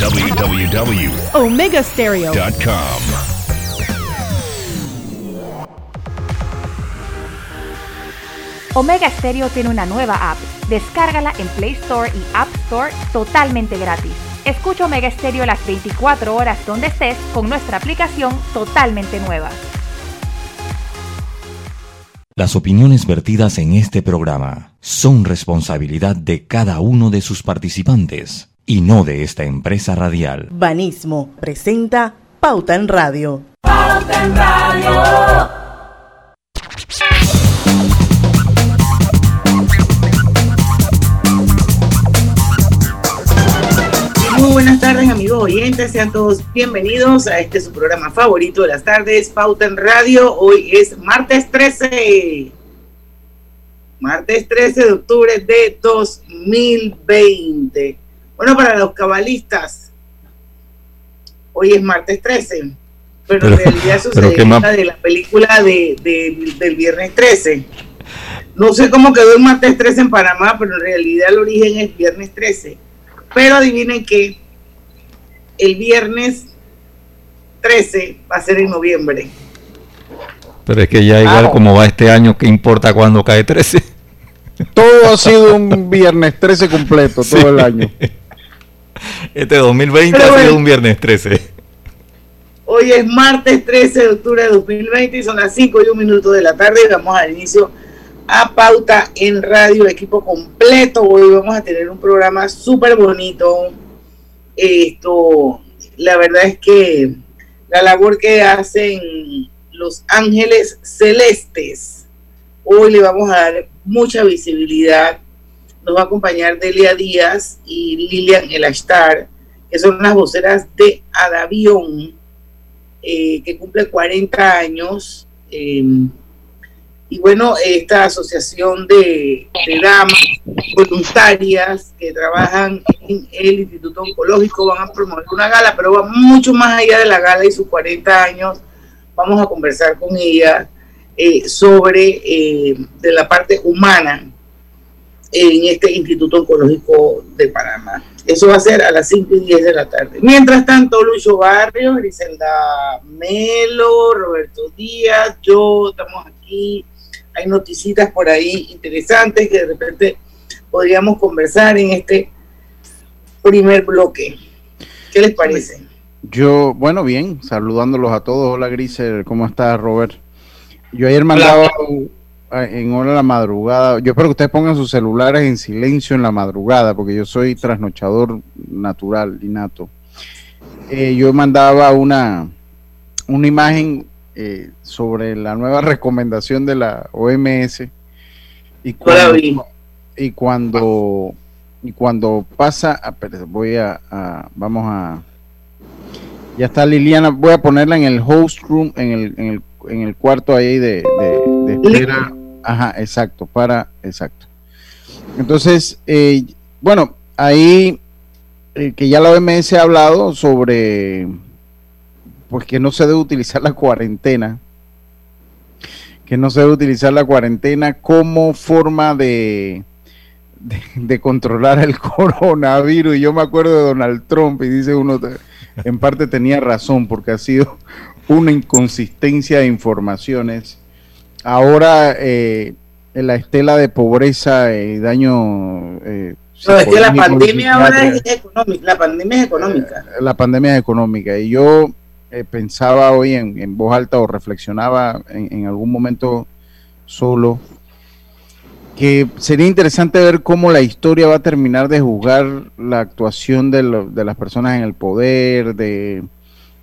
www.omegastereo.com. Omega Stereo tiene una nueva app. Descárgala en Play Store y App Store totalmente gratis. Escucha Omega Stereo las 24 horas donde estés con nuestra aplicación totalmente nueva. Las opiniones vertidas en este programa son responsabilidad de cada uno de sus participantes y no de esta empresa radial. Banismo presenta Pauta en Radio. Pauta en Radio. Muy buenas tardes, amigos oyentes. Sean todos bienvenidos a este su programa favorito de las tardes, Pauta en Radio. Hoy es martes 13. Martes 13 de octubre de 2020. Bueno, para los cabalistas, hoy es martes 13. Pero, en realidad sucede de la película de, del viernes 13. No sé cómo quedó el martes 13 en Panamá, pero en realidad el origen es viernes 13 pero adivinen que el viernes 13 va a ser en noviembre. Pero es que ya igual como va este año, ¿qué importa cuándo cae 13? Todo ha sido un viernes 13 completo, todo el año. Este 2020 ha sido un viernes 13. Hoy es martes 13 de octubre de 2020 y son las 5 y un minuto de la tarde y vamos al inicio a Pauta en Radio, equipo completo. Hoy vamos a tener un programa súper bonito. Esto, la verdad es que la labor que hacen los ángeles celestes, hoy le vamos a dar mucha visibilidad. Nos va a acompañar Delia Díaz y Lilian Elashtar, que son las voceras de Adavión, eh, que cumple 40 años. Eh, y bueno, esta asociación de, damas voluntarias que trabajan en el Instituto Oncológico van a promover una gala, pero va mucho más allá de la gala y sus 40 años. Vamos a conversar con ella eh, sobre eh, de la parte humana en este Instituto Oncológico de Panamá. Eso va a ser a las 5 y 10 de la tarde. Mientras tanto, Lucho Barrios, Griselda Melo, Roberto Díaz, yo estamos aquí hay noticitas por ahí interesantes que de repente podríamos conversar en este primer bloque. ¿Qué les parece? Yo, bueno, bien, saludándolos a todos. Hola Grisel, ¿cómo estás, Robert? Yo ayer mandaba en hora de la madrugada, yo espero que ustedes pongan sus celulares en silencio en la madrugada, porque yo soy trasnochador natural, innato. Eh, yo mandaba una, una imagen eh, sobre la nueva recomendación de la OMS y cuando, y cuando y cuando pasa a, voy a, vamos a ya está Liliana voy a ponerla en el host room en el, en el, en el cuarto ahí de, de, espera ajá exacto para exacto entonces eh, bueno ahí eh, que ya la OMS ha hablado sobre pues que no se debe utilizar la cuarentena, que no se debe utilizar la cuarentena como forma de, de, controlar el coronavirus. Y yo me acuerdo de Donald Trump y dice uno, en parte tenía razón porque ha sido una inconsistencia de informaciones. Ahora, eh, en la estela de pobreza y daño... Eh, no, es que la pandemia ahora es económica, la pandemia es económica. La pandemia es económica. Y yo eh, pensaba hoy en, voz alta o reflexionaba en, algún momento solo que sería interesante ver cómo la historia va a terminar de juzgar la actuación de, las personas en el poder, de,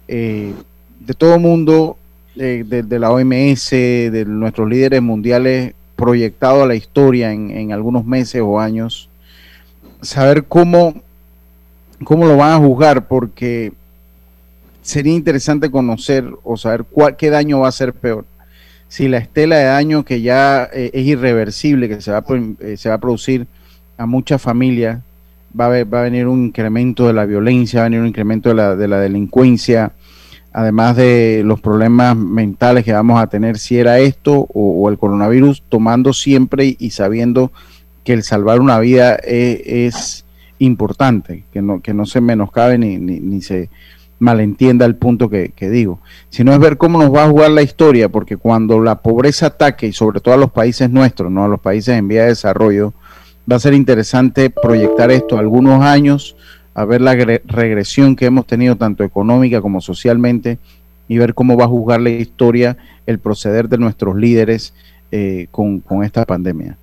eh, de todo mundo, de, la OMS, de nuestros líderes mundiales proyectados a la historia en, en, algunos meses o años, saber cómo, cómo lo van a juzgar, porque sería interesante conocer o saber cuál, qué daño va a ser peor. Si la estela de daño que ya eh, es irreversible, que se va, a, eh, se va a producir a muchas familias, va a, va a venir un incremento de la violencia, va a venir un incremento de la, de la delincuencia, además de los problemas mentales que vamos a tener si era esto o, el coronavirus, tomando siempre y, sabiendo que el salvar una vida es, es, importante, que no, que no se menoscabe ni, ni, se malentienda el punto que, digo, sino es ver cómo nos va a jugar la historia, porque cuando la pobreza ataque, y sobre todo a los países nuestros, no a los países en vía de desarrollo, va a ser interesante proyectar esto algunos años, a ver la regresión que hemos tenido tanto económica como socialmente y ver cómo va a juzgar la historia el proceder de nuestros líderes eh, con, esta pandemia.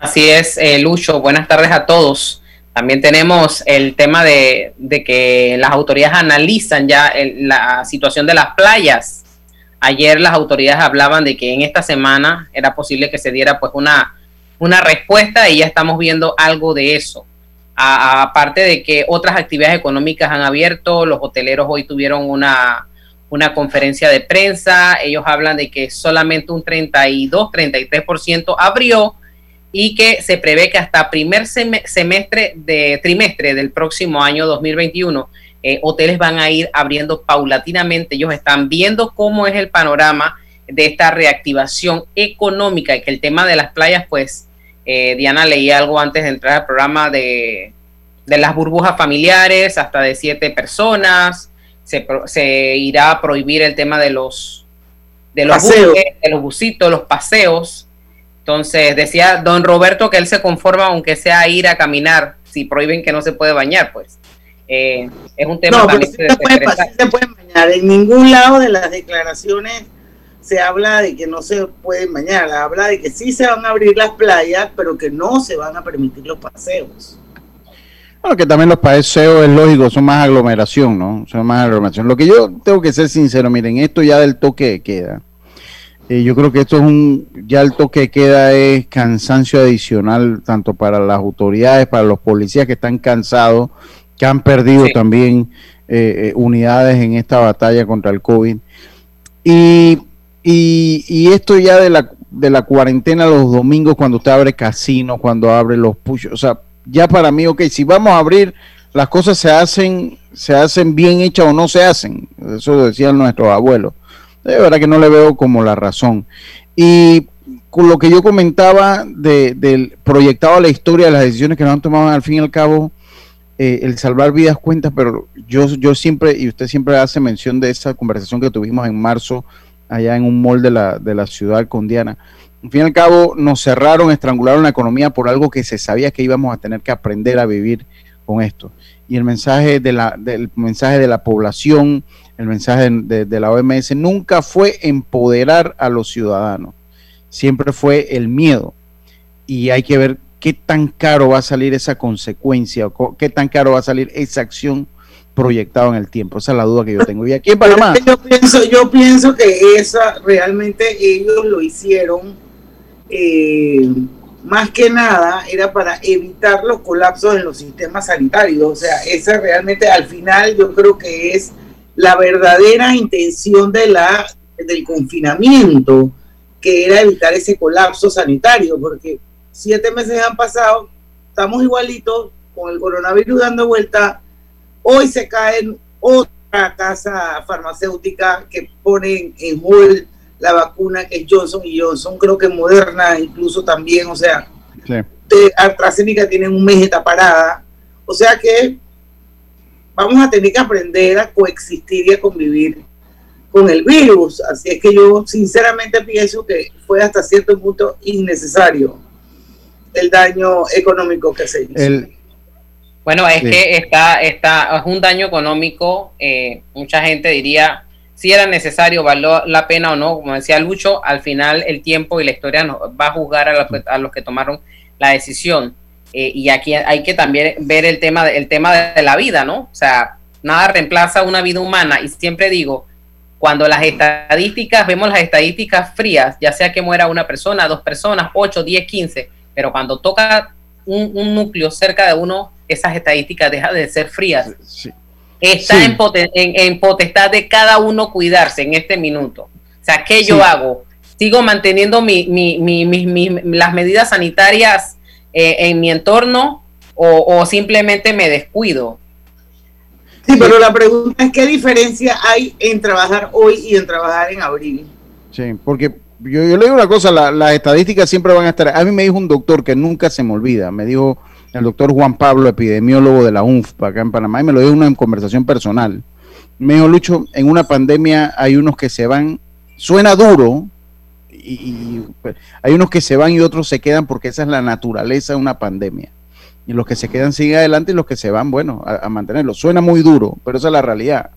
Así es, eh, Lucho. Buenas tardes a todos. También tenemos el tema de, que las autoridades analizan ya la situación de las playas. Ayer las autoridades hablaban de que en esta semana era posible que se diera pues una, una respuesta y ya estamos viendo algo de eso. Aparte de que otras actividades económicas han abierto, los hoteleros hoy tuvieron una, una conferencia de prensa, ellos hablan de que solamente un 32, 33% abrió y que se prevé que hasta primer semestre de trimestre del próximo año 2021 eh, hoteles van a ir abriendo paulatinamente. Ellos están viendo cómo es el panorama de esta reactivación económica y que el tema de las playas, pues eh, Diana leía algo antes de entrar al programa de, de las burbujas familiares, hasta de siete personas. Se, se irá a prohibir el tema de los de los, de los busitos, los paseos entonces decía don Roberto que él se conforma aunque sea ir a caminar, si prohíben que no se puede bañar, pues. Eh, es un tema no, también se, puede, se pueden bañar. En ningún lado de las declaraciones se habla de que no se pueden bañar, habla de que sí se van a abrir las playas, pero que no se van a permitir los paseos. Bueno, que también los paseos es lógico, son más aglomeración, ¿no? Son más aglomeración. Lo que yo tengo que ser sincero, miren, esto ya del toque queda eh, yo creo que esto es un, ya el toque queda es cansancio adicional, tanto para las autoridades, para los policías que están cansados, que han perdido también eh, eh, unidades en esta batalla contra el COVID. Y, y, esto ya de la, de la cuarentena los domingos, cuando usted abre casinos, cuando abre los push, o sea, ya para mí, ok, si vamos a abrir, las cosas se hacen, se hacen bien hechas o no se hacen. Eso decían nuestros abuelos de verdad que no le veo como la razón. Y con lo que yo comentaba de, del proyectado a la historia de las decisiones que nos han tomado al fin y al cabo, eh, el salvar vidas cuenta, pero yo, yo siempre, y usted siempre hace mención de esa conversación que tuvimos en marzo allá en un mall de la, de la ciudad con Diana. Al fin y al cabo nos cerraron, estrangularon la economía por algo que se sabía que íbamos a tener que aprender a vivir con esto. Y el mensaje de la, del mensaje de la población, el mensaje de, la OMS nunca fue empoderar a los ciudadanos, siempre fue el miedo. Y hay que ver qué tan caro va a salir esa consecuencia, qué tan caro va a salir esa acción proyectada en el tiempo. Esa es la duda que yo tengo. Y aquí en Panamá. Yo pienso, yo pienso que esa realmente ellos lo hicieron. Eh, más que nada era para evitar los colapsos en los sistemas sanitarios. O sea, esa realmente al final yo creo que es la verdadera intención de la, del confinamiento, que era evitar ese colapso sanitario, porque siete meses han pasado, estamos igualitos con el coronavirus dando vuelta, hoy se cae otra casa farmacéutica que pone en hold la vacuna que es Johnson y Johnson, creo que Moderna incluso también, o sea, de AstraZeneca tienen un mes de parada, o sea que vamos a tener que aprender a coexistir y a convivir con el virus. Así es que yo sinceramente pienso que fue hasta cierto punto innecesario el daño económico que se hizo. Bueno, es que está, está, es un daño económico, eh, mucha gente diría si era necesario, valió la pena o no, como decía Lucho, al final el tiempo y la historia nos va a juzgar a a los que tomaron la decisión. Eh, y aquí hay que también ver el tema, el tema de la vida, ¿no? O sea, nada reemplaza una vida humana. Y siempre digo, cuando las estadísticas, vemos las estadísticas frías, ya sea que muera una persona, dos personas, ocho, diez, quince, pero cuando toca un, núcleo cerca de uno, esas estadísticas dejan de ser frías. Está En, en, potestad de cada uno cuidarse en este minuto. O sea, ¿qué yo hago? Sigo manteniendo mi, las medidas sanitarias eh, en mi entorno o, simplemente me descuido. Sí, pero la pregunta es qué diferencia hay en trabajar hoy y en trabajar en abril. Sí, porque yo, le digo una cosa, las estadísticas siempre van a estar. A mí me dijo un doctor que nunca se me olvida, me dijo, el doctor Juan Pablo, epidemiólogo de la UNF acá en Panamá, y me lo dijo una conversación personal. Me dijo, Lucho, en una pandemia hay unos que se van, suena duro, y, pues, hay unos que se van y otros se quedan porque esa es la naturaleza de una pandemia. Y los que se quedan siguen adelante y los que se van, bueno, a, a mantenerlo. Suena muy duro, pero esa es la realidad.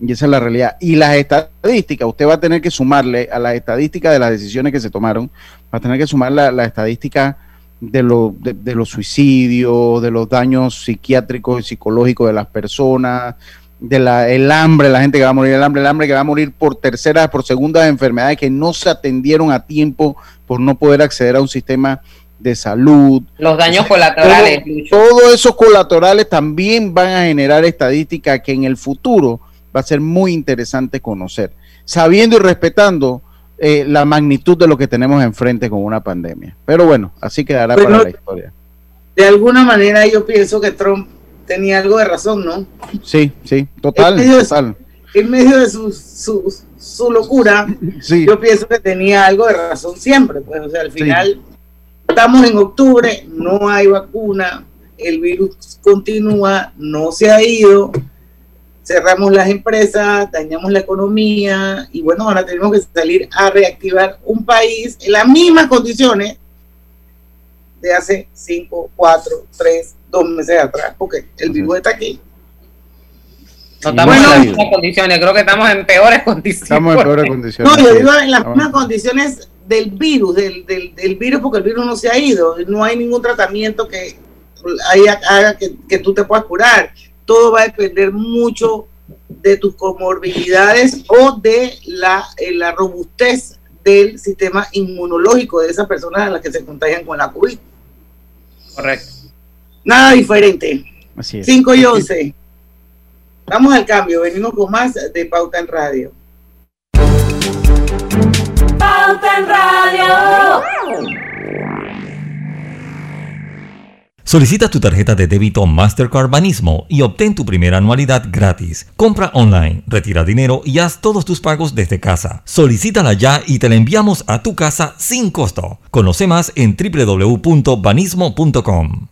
Y esa es la realidad. Y las estadísticas, usted va a tener que sumarle a las estadísticas de las decisiones que se tomaron, va a tener que sumar la, la estadística de, lo, de, los suicidios, de los daños psiquiátricos y psicológicos de las personas, de la, el hambre, la gente que va a morir, el hambre, el hambre que va a morir por terceras, por segundas enfermedades que no se atendieron a tiempo por no poder acceder a un sistema de salud. Los daños colaterales. Todos esos colaterales también van a generar estadísticas que en el futuro va a ser muy interesante conocer, sabiendo y respetando eh, la magnitud de lo que tenemos enfrente con una pandemia. Pero bueno, así quedará para la historia. De alguna manera yo pienso que Trump tenía algo de razón, ¿no? Sí, sí, total. En medio de, En medio de su, su, su locura, sí. yo pienso que tenía algo de razón siempre, pues, o sea, al final estamos en octubre, no hay vacuna, el virus continúa, no se ha ido, cerramos las empresas, dañamos la economía y bueno, ahora tenemos que salir a reactivar un país en las mismas condiciones de hace 5, 4, 3, 2 meses atrás, porque el virus está aquí. No estamos en las mismas condiciones, creo que estamos en peores condiciones. Estamos en peores condiciones. No, yo digo en las mismas condiciones del virus, del, del, del, virus, porque el virus no se ha ido, no hay ningún tratamiento que haga que, que tú te puedas curar todo va a depender mucho de tus comorbilidades o de la, eh, la robustez del sistema inmunológico de esas personas a las que se contagian con la COVID. Correcto. Nada diferente. Así es. 5 y 11. Vamos al cambio, venimos con más de Pauta en Radio. Pauta en Radio. Solicita tu tarjeta de débito Mastercard Banismo y obtén tu primera anualidad gratis. Compra online, retira dinero y haz todos tus pagos desde casa. Solicítala ya y te la enviamos a tu casa sin costo. Conoce más en www.banismo.com.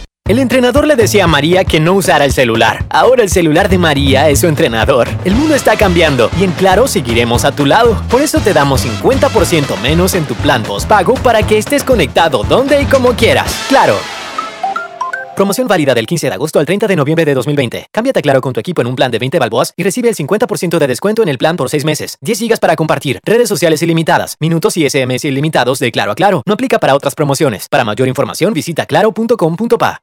El entrenador le decía a María que no usara el celular. Ahora el celular de María es su entrenador. El mundo está cambiando y en Claro seguiremos a tu lado. Por eso te damos 50% menos en tu plan postpago para que estés conectado donde y como quieras. Claro. Promoción válida del 15 de agosto al 30 de noviembre de 2020. Cámbiate Claro con tu equipo en un plan de 20 balboas y recibe el 50% de descuento en el plan por 6 meses. 10 gigas para compartir, redes sociales ilimitadas, minutos y SMS ilimitados de Claro a Claro. No aplica para otras promociones. Para mayor información visita claro.com.pa.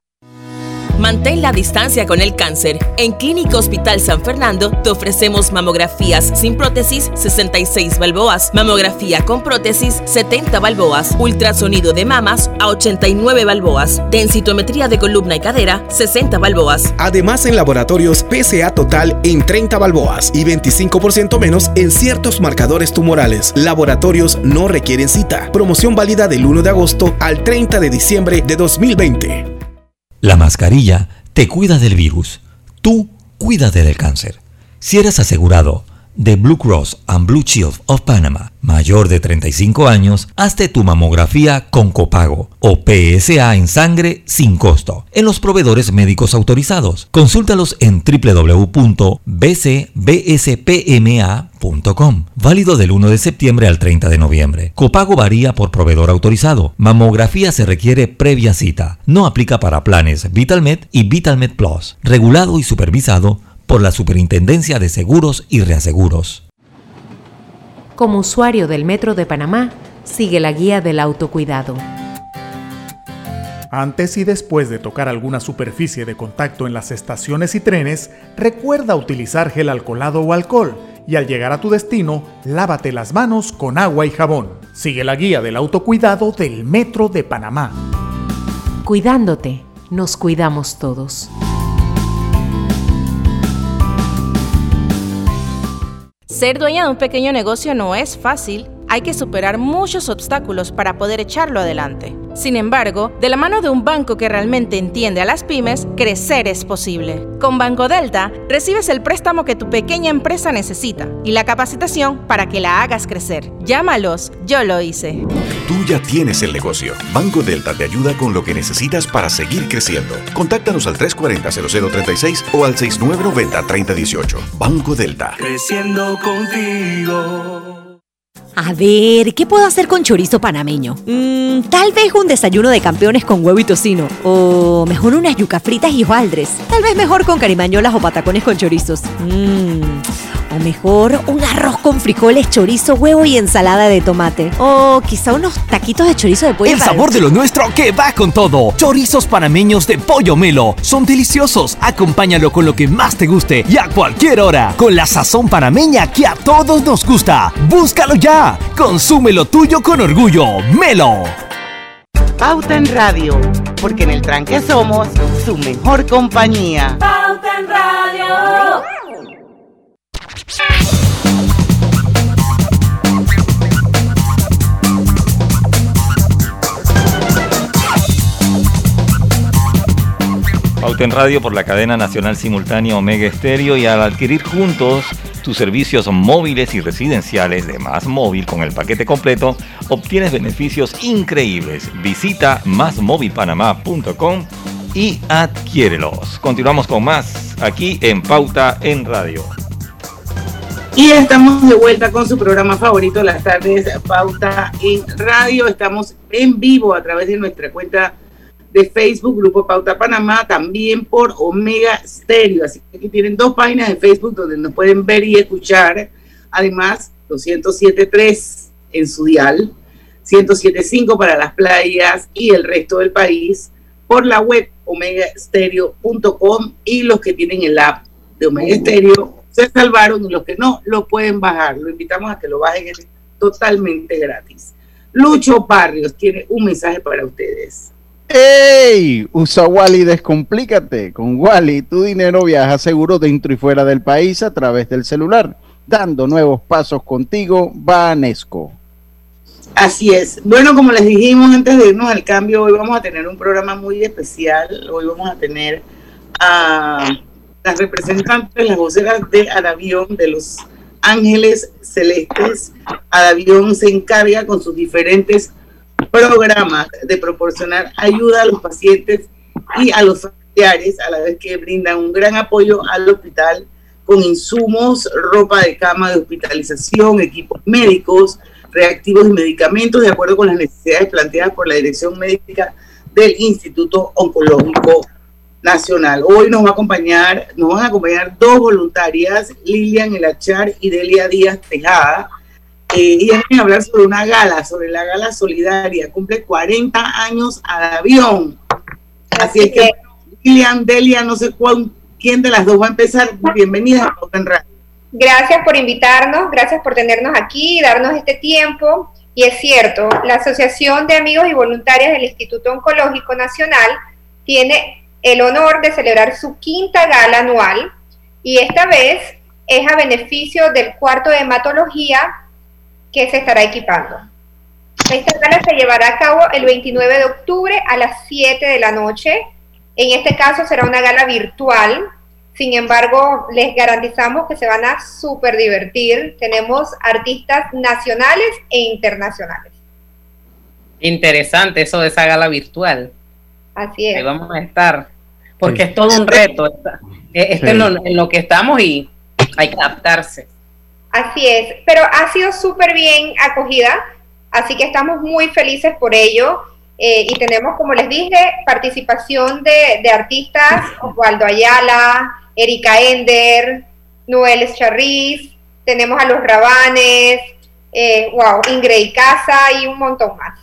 Mantén la distancia con el cáncer. En Clínica Hospital San Fernando te ofrecemos mamografías sin prótesis 66 balboas, mamografía con prótesis 70 balboas, ultrasonido de mamas a 89 balboas, densitometría de columna y cadera 60 balboas. Además en laboratorios PSA total en 30 balboas y 25% menos en ciertos marcadores tumorales. Laboratorios no requieren cita. Promoción válida del 1 de agosto al 30 de diciembre de 2020. La mascarilla te cuida del virus. Tú cuídate del cáncer. Si eres asegurado de Blue Cross and Blue Shield of Panama, mayor de 35 años, hazte tu mamografía con copago o PSA en sangre sin costo en los proveedores médicos autorizados. Consúltalos en www.bcbspma.com. Válido del 1 de septiembre al 30 de noviembre. Copago varía por proveedor autorizado. Mamografía se requiere previa cita. No aplica para planes VitalMed y VitalMed Plus. Regulado y supervisado por la Superintendencia de Seguros y Reaseguros. Como usuario del Metro de Panamá, sigue la guía del autocuidado. Antes y después de tocar alguna superficie de contacto en las estaciones y trenes, recuerda utilizar gel alcoholado o alcohol y al llegar a tu destino, lávate las manos con agua y jabón. Sigue la guía del autocuidado del Metro de Panamá. Cuidándote, nos cuidamos todos. Ser dueña de un pequeño negocio no es fácil hay que superar muchos obstáculos para poder echarlo adelante. Sin embargo, de la mano de un banco que realmente entiende a las pymes, crecer es posible. Con Banco Delta, recibes el préstamo que tu pequeña empresa necesita y la capacitación para que la hagas crecer. Llámalos, yo lo hice. Tú ya tienes el negocio. Banco Delta te ayuda con lo que necesitas para seguir creciendo. Contáctanos al 340-0036 o al 6990-3018. Banco Delta. Creciendo contigo. A ver, ¿qué puedo hacer con chorizo panameño? Mm, tal vez un desayuno de campeones con huevo y tocino. O mejor unas yuca fritas y hojaldres. Tal vez mejor con carimañolas o patacones con chorizos. Mmm o mejor, un arroz con frijoles, chorizo, huevo y ensalada de tomate. O quizá unos taquitos de chorizo de pollo. El sabor de lo nuestro que va con todo. Chorizos panameños de pollo melo. Son deliciosos. Acompáñalo con lo que más te guste y a cualquier hora. Con la sazón panameña que a todos nos gusta. Búscalo ya. Consume lo tuyo con orgullo. Melo. Pauta en Radio, porque en el tranque somos su mejor compañía. Pauta en Radio. Pauta en Radio por la cadena nacional simultánea Omega Estéreo y al adquirir juntos tus servicios móviles y residenciales de Más Móvil con el paquete completo, obtienes beneficios increíbles. Visita másmóvilpanamá.com y adquiérelos. Continuamos con más aquí en Pauta en Radio. Y estamos de vuelta con su programa favorito, las tardes Pauta en Radio. Estamos en vivo a través de nuestra cuenta de Facebook, Grupo Pauta Panamá, también por Omega Stereo. Así que aquí tienen dos páginas de Facebook donde nos pueden ver y escuchar. Además, 207.3 en su dial, 107.5 para las playas y el resto del país, por la web omegastereo.com y los que tienen el app de Omega Stereo se salvaron y los que no lo pueden bajar. Lo invitamos a que lo bajen totalmente gratis. Lucho Barrios tiene un mensaje para ustedes. ¡Ey! Usa Wally, descomplícate. Con Wally, tu dinero viaja seguro dentro y fuera del país a través del celular, dando nuevos pasos contigo, Vanesco. Así es. Bueno, como les dijimos antes de irnos al cambio, hoy vamos a tener un programa muy especial. Hoy vamos a tener a las representantes, las voceras de Adavión, de los Ángeles Celestes. Adavión se encarga con sus diferentes programas de proporcionar ayuda a los pacientes y a los familiares, a la vez que brindan un gran apoyo al hospital con insumos, ropa de cama de hospitalización, equipos médicos, reactivos y medicamentos, de acuerdo con las necesidades planteadas por la Dirección Médica del Instituto Oncológico Nacional. Hoy nos va a acompañar, nos van a acompañar dos voluntarias, Lilian Elachar y Delia Díaz Tejada, eh, y vienen a hablar sobre una gala, sobre la gala solidaria. Cumple 40 años a avión. Así es que, Lilian, Delia, no sé cuál, quién de las dos va a empezar. Bienvenida a Open Radio. Gracias por invitarnos, gracias por tenernos aquí, darnos este tiempo. Y es cierto, la Asociación de Amigos y Voluntarias del Instituto Oncológico Nacional tiene el honor de celebrar su quinta gala anual y esta vez es a beneficio del cuarto de hematología que se estará equipando. Esta gala se llevará a cabo el 29 de octubre a las 7 de la noche. En este caso será una gala virtual. Sin embargo, les garantizamos que se van a súper divertir. Tenemos artistas nacionales e internacionales. Interesante eso de esa gala virtual. Así es. Ahí vamos a estar. Porque es todo un reto. Esto es lo, en lo que estamos y hay que adaptarse. Así es, pero ha sido súper bien acogida, así que estamos muy felices por ello. Eh, y tenemos, como les dije, participación de, de artistas, Osvaldo Ayala, Erika Ender, Noel Charriz, tenemos a los Rabanes, eh, wow, Ingrid Casa y un montón más.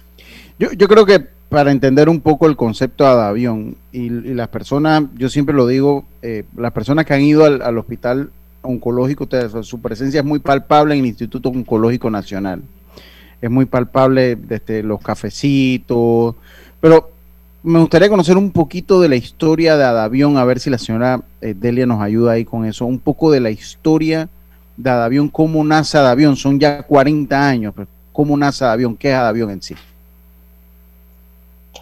Yo, yo creo que para entender un poco el concepto de avión y, y las personas, yo siempre lo digo, eh, las personas que han ido al, al hospital oncológico, su presencia es muy palpable en el Instituto Oncológico Nacional. Es muy palpable desde los cafecitos, pero me gustaría conocer un poquito de la historia de Adavión, a ver si la señora eh, Delia nos ayuda ahí con eso, un poco de la historia de Adavión, cómo nace Adavión, son ya 40 años, cómo nace Adavión, qué es Adavión en sí.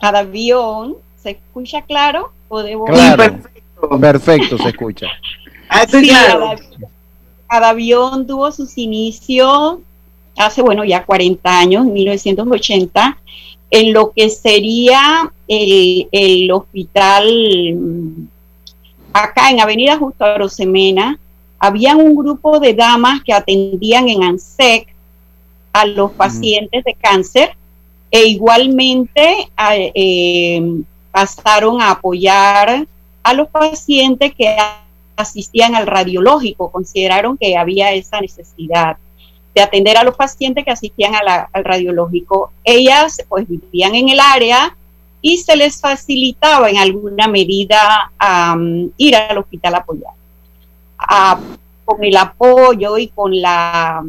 Adavión, ¿se escucha claro? Claro, perfecto. perfecto, se escucha. Ah, sí, claro. Adavión tuvo sus inicios hace, bueno, ya 40 años, en 1980, en lo que sería el, el hospital mm, acá en Avenida Justo Arosemena, había un grupo de damas que atendían en ANSEC a los pacientes de cáncer e igualmente eh, pasaron a apoyar a los pacientes que asistían al radiológico, consideraron que había esa necesidad de atender a los pacientes que asistían al radiológico. Ellas pues vivían en el área y se les facilitaba en alguna medida ir al hospital a apoyar. con el apoyo y con la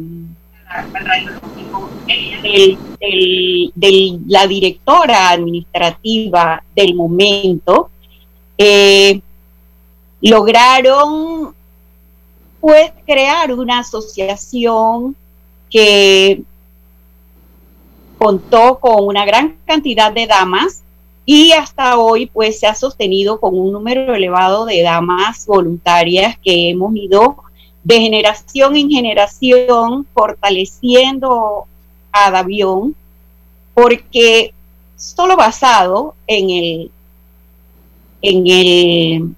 de la directora administrativa del momento, eh, lograron pues crear una asociación que contó con una gran cantidad de damas y hasta hoy pues se ha sostenido con un número elevado de damas voluntarias que hemos ido de generación en generación fortaleciendo a Davión porque solo basado en el en el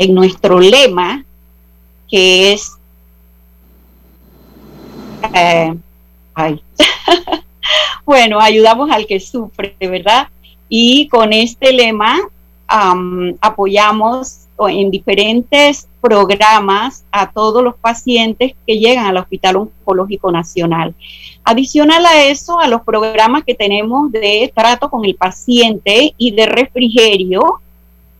en nuestro lema que es eh, bueno, ayudamos al que sufre, ¿verdad? Y con este lema apoyamos en diferentes programas a todos los pacientes que llegan al Hospital Oncológico Nacional. Adicional a eso, a los programas que tenemos de trato con el paciente y de refrigerio,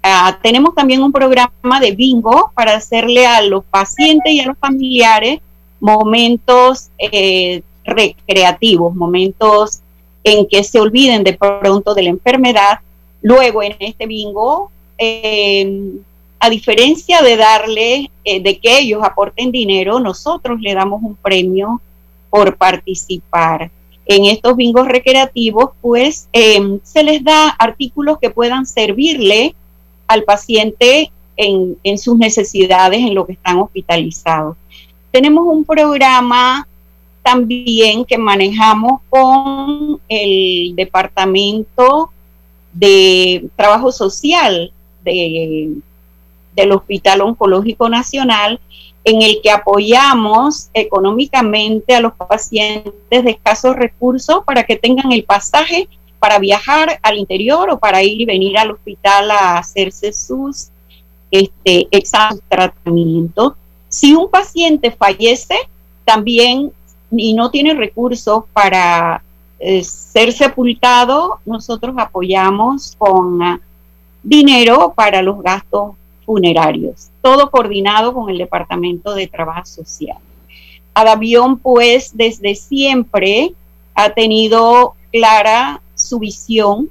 ah, tenemos también un programa de bingo para hacerle a los pacientes y a los familiares momentos eh, recreativos, momentos en que se olviden de pronto de la enfermedad. Luego en este bingo, eh, a diferencia de darle, eh, de que ellos aporten dinero, nosotros le damos un premio por participar. En estos bingos recreativos, pues em, se les da artículos que puedan servirle al paciente en, en sus necesidades en lo que están hospitalizados. Tenemos un programa también que manejamos con el Departamento de Trabajo Social de, del Hospital Oncológico Nacional, en el que apoyamos económicamente a los pacientes de escasos recursos para que tengan el pasaje para viajar al interior o para ir y venir al hospital a hacerse sus este, exámenes de tratamiento. Si un paciente fallece, también y no tiene recursos para eh, ser sepultado, nosotros apoyamos con ah, dinero para los gastos funerarios, todo coordinado con el Departamento de Trabajo Social. Adavión, pues, desde siempre ha tenido clara su visión,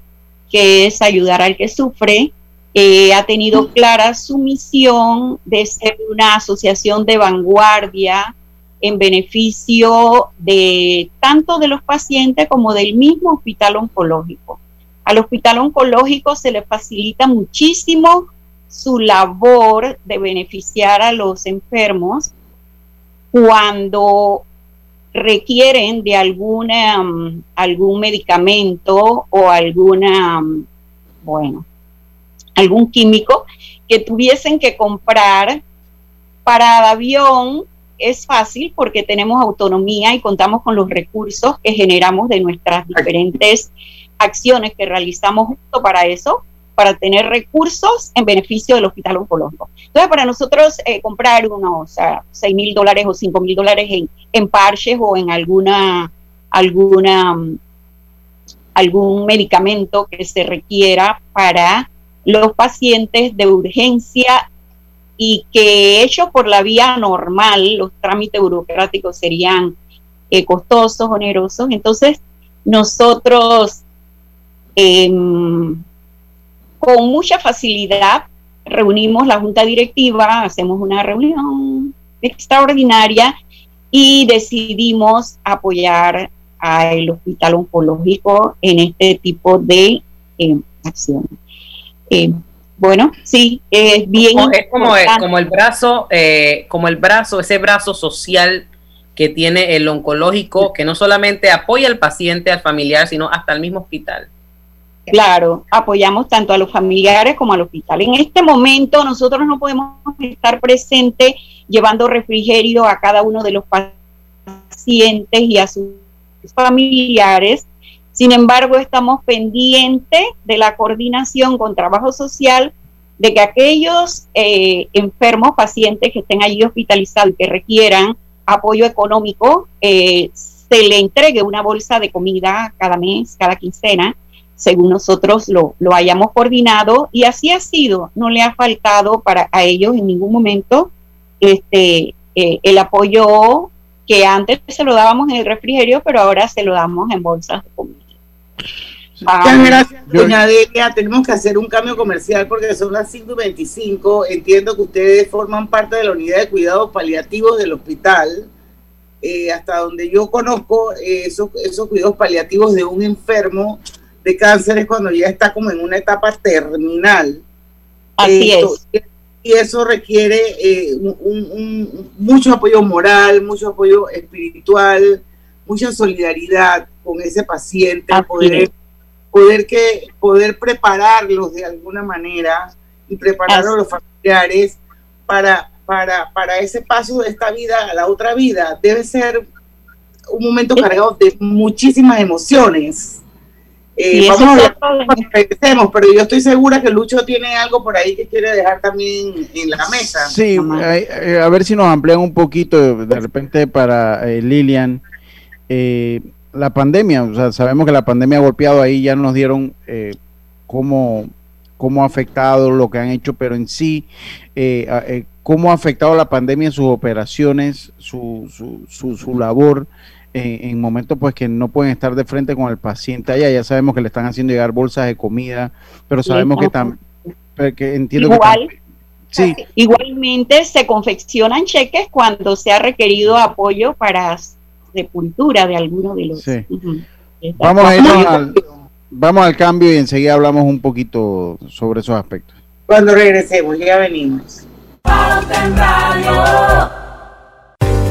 que es ayudar al que sufre, eh, ha tenido clara su misión de ser una asociación de vanguardia en beneficio de tanto de los pacientes como del mismo hospital oncológico. Al hospital oncológico se le facilita muchísimo su labor de beneficiar a los enfermos cuando requieren de alguna, mm, algún medicamento o alguna, mm, bueno, algún químico que tuviesen que comprar. Para el avión es fácil porque tenemos autonomía y contamos con los recursos que generamos de nuestras diferentes acciones que realizamos justo para eso, para tener recursos en beneficio del hospital oncológico. Entonces, para nosotros eh, comprar unos 6 mil dólares o 5 mil dólares en, parches o en alguna, alguna, algún medicamento que se requiera para los pacientes de urgencia y que hecho por la vía normal, los trámites burocráticos serían eh, costosos, onerosos. Entonces, nosotros em, con mucha facilidad reunimos la junta directiva, hacemos una reunión extraordinaria y decidimos apoyar al hospital oncológico en este tipo de eh, acciones. Eh, bueno, sí, es bien. es como, el, como el brazo, eh, como el brazo, ese brazo social que tiene el oncológico, que no solamente apoya al paciente, al familiar, sino hasta el mismo hospital. Claro, apoyamos tanto a los familiares como al hospital. En este momento nosotros no podemos estar presentes llevando refrigerio a cada uno de los pacientes y a sus familiares. Sin embargo, estamos pendientes de la coordinación con trabajo social de que aquellos eh, enfermos, pacientes que estén allí hospitalizados y que requieran apoyo económico, eh, se le entregue una bolsa de comida cada mes, cada quincena, según nosotros lo, lo hayamos coordinado y así ha sido, no le ha faltado para a ellos en ningún momento este eh, el apoyo que antes se lo dábamos en el refrigerio, pero ahora se lo damos en bolsas de comida. Muchas ah, gracias, doña Delia. Tenemos que hacer un cambio comercial porque son las 5.25. Entiendo que ustedes forman parte de la unidad de cuidados paliativos del hospital. Eh, hasta donde yo conozco, eh, esos, esos cuidados paliativos de un enfermo de cáncer es cuando ya está como en una etapa terminal. Así es. Y eso requiere eh, un, mucho apoyo moral, mucho apoyo espiritual, mucha solidaridad con ese paciente, poder poder que poder prepararlos de alguna manera y preparar a los familiares para, para, para ese paso de esta vida a la otra vida. Debe ser un momento cargado de muchísimas emociones. Eh, vamos a hablar cuando pero yo estoy segura que Lucho tiene algo por ahí que quiere dejar también en la mesa. Sí, eh, a ver si nos amplían un poquito de repente para eh, Lilian. Eh, la pandemia, o sea, sabemos que la pandemia ha golpeado ahí, ya nos dieron eh, cómo, cómo ha afectado lo que han hecho, pero en sí, eh, eh, cómo ha afectado la pandemia en sus operaciones, su, su, su, su labor, en momentos pues que no pueden estar de frente con el paciente allá, ya sabemos que le están haciendo llegar bolsas de comida, pero sabemos que también, que entiendo Igual. Sí. Igualmente se confeccionan cheques cuando se ha requerido apoyo para sepultura de alguno de los. Vamos, a irnos al, vamos al cambio y enseguida hablamos un poquito sobre esos aspectos. Cuando regresemos, ya venimos.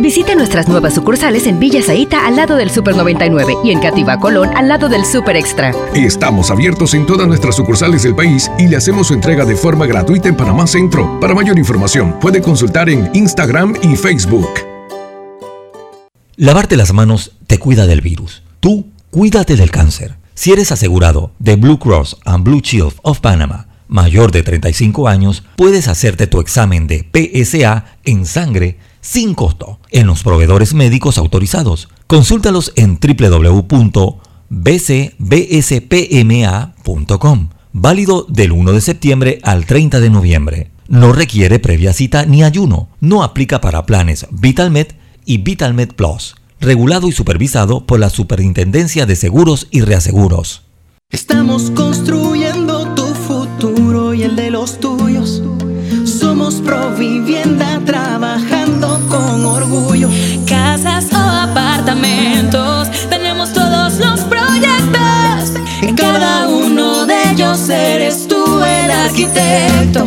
Visite nuestras nuevas sucursales en Villa Zaita al lado del Super 99 y en Cativa Colón al lado del Super Extra. Estamos abiertos en todas nuestras sucursales del país y le hacemos su entrega de forma gratuita en Panamá Centro. Para mayor información, puede consultar en Instagram y Facebook. Lavarte las manos te cuida del virus. Tú Cuídate del cáncer. Si eres asegurado de Blue Cross and Blue Shield of Panama, mayor de 35 años, puedes hacerte tu examen de PSA en sangre sin costo en los proveedores médicos autorizados. Consúltalos en www.bcbspma.com. Válido del 1 de septiembre al 30 de noviembre. No requiere previa cita ni ayuno. No aplica para planes VitalMed y VitalMed Plus regulado y supervisado por la Superintendencia de Seguros y Reaseguros. Estamos construyendo tu futuro y el de los tuyos. Somos Provivienda trabajando con orgullo. Casas o apartamentos, tenemos todos los proyectos. En cada uno de ellos eres tú el arquitecto.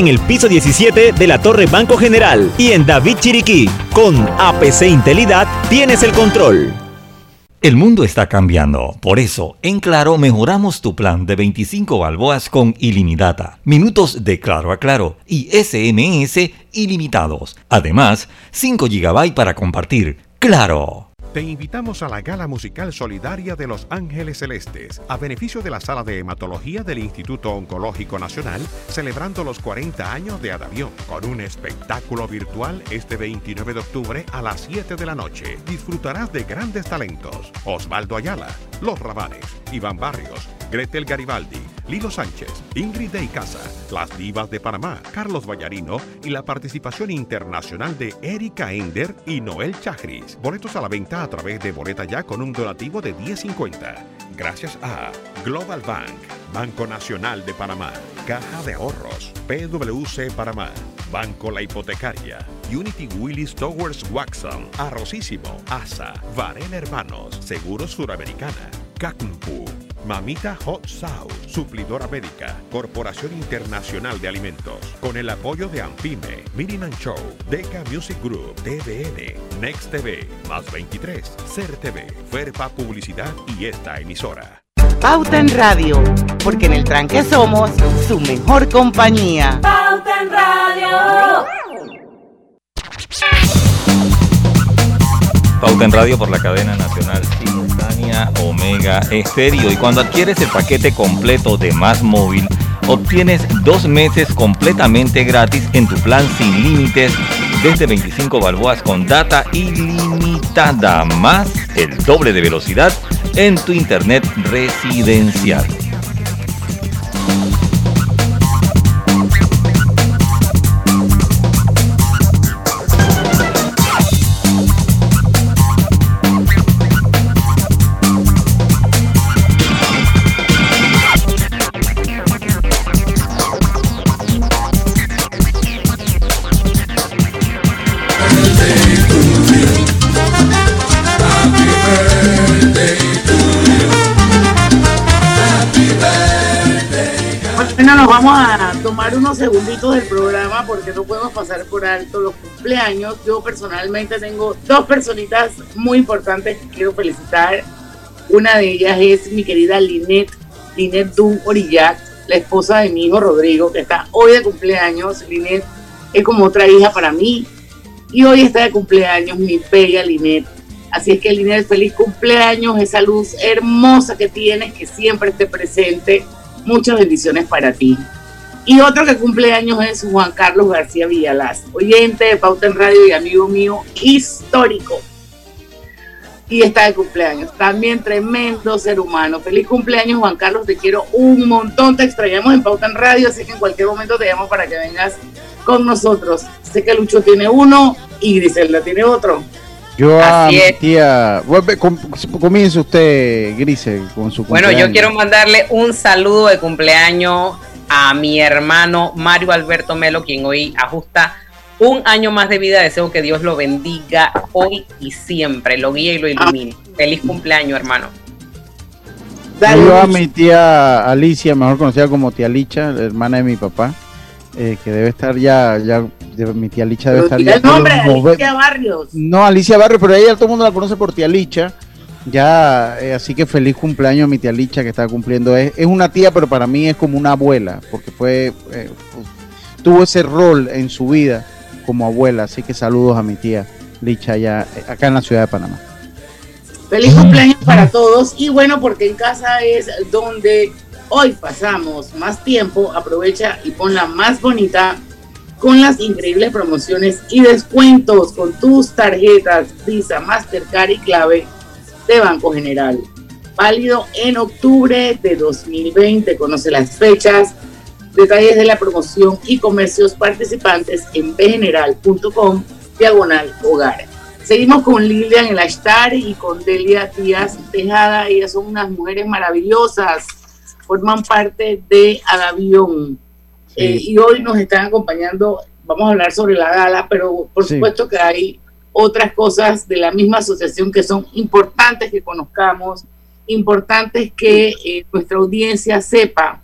el piso 17 de la Torre Banco General y en David Chiriquí. Con APC Intelidad tienes el control. El mundo está cambiando, por eso en Claro mejoramos tu plan de 25 balboas con ilimitada, minutos de Claro a Claro y SMS ilimitados. Además, 5 GB para compartir. Claro. Te invitamos a la Gala Musical Solidaria de Los Ángeles Celestes, a beneficio de la Sala de Hematología del Instituto Oncológico Nacional, celebrando los 40 años de Adavión, con un espectáculo virtual este 29 de octubre a las 7 de la noche. Disfrutarás de grandes talentos: Osvaldo Ayala, Los Rabanes, Iván Barrios, Gretel Garibaldi, Lilo Sánchez, Ingrid de Icaza, Las Divas de Panamá, Carlos Vallarino y la participación internacional de Erika Ender y Noel Chagris. Boletos a la venta a través de Boleta Ya con un donativo de 10.50. Gracias a Global Bank, Banco Nacional de Panamá, Caja de Ahorros, PWC Panamá, Banco La Hipotecaria, Unity Willis Towers Waxon, Arrocísimo, ASA, Varela Hermanos, Seguros Suramericana, Cacnpu, Mamita Hot South, Suplidora Médica, Corporación Internacional de Alimentos, con el apoyo de Ampime, Miniman Show, Deca Music Group, TVN, Next TV, Más 23, Ser TV, Ferpa Publicidad y esta emisora. Pauta en Radio, porque en el tranque somos su mejor compañía. Pauta en Radio. Pauta en Radio por la cadena nacional Omega Estéreo. Y cuando adquieres el paquete completo de Más Móvil, obtienes dos meses completamente gratis en tu plan sin límites desde 25 balboas con data ilimitada, más el doble de velocidad en tu internet residencial. Vamos a tomar unos segunditos del programa porque no podemos pasar por alto los cumpleaños. Yo personalmente tengo dos personitas muy importantes que quiero felicitar. Una de ellas es mi querida Linet, Linet Dun Orillac, la esposa de mi hijo Rodrigo, que está hoy de cumpleaños. Linet es como otra hija para mí. Y hoy está de cumpleaños mi bella Linet. Así es que Linet, feliz cumpleaños, esa luz hermosa que tienes, que siempre esté presente. Muchas bendiciones para ti. Y otro que cumple años es Juan Carlos García Villalaz, oyente de Pauta en Radio y amigo mío histórico. Y está de cumpleaños. También tremendo ser humano. Feliz cumpleaños, Juan Carlos. Te quiero un montón. Te extrañamos en Pauta en Radio, así que en cualquier momento te llamo para que vengas con nosotros. Sé que Lucho tiene uno y Griselda tiene otro. Yo a Así mi tía. Comience usted, Grise, con su Bueno, cumpleaños. yo quiero mandarle un saludo de cumpleaños a mi hermano Mario Alberto Melo, quien hoy ajusta un año más de vida. Deseo que Dios lo bendiga hoy y siempre, lo guíe y lo ilumine. Feliz cumpleaños, hermano. Yo a mi tía Alicia, mejor conocida como tía Licha, la hermana de mi papá, eh, que debe estar ya, ya mi tía Licha debe Pero estar ya. el nombre, Alicia Barrios. No, Alicia Barrio, pero ella todo el mundo la conoce por tía Licha. Ya, eh, así que feliz cumpleaños a mi tía Licha que está cumpliendo. Es, es una tía, pero para mí es como una abuela, porque fue eh, fu- tuvo ese rol en su vida como abuela. Así que saludos a mi tía Licha eh, acá en la ciudad de Panamá. Feliz cumpleaños para todos. Y bueno, porque en casa es donde hoy pasamos más tiempo, aprovecha y ponla más bonita con las increíbles promociones y descuentos con tus tarjetas Visa, Mastercard y clave de Banco General. Válido en octubre de 2020. Conoce las fechas Detalles de la promoción y comercios participantes en bgeneral.com diagonal hogar. Seguimos con Lilian El Ashtar y con Delia Díaz Tejada. Ellas son unas mujeres maravillosas, forman parte de Adavión. Eh, y hoy nos están acompañando, vamos a hablar sobre la gala, pero por supuesto que hay otras cosas de la misma asociación que son importantes que conozcamos, importantes que eh, nuestra audiencia sepa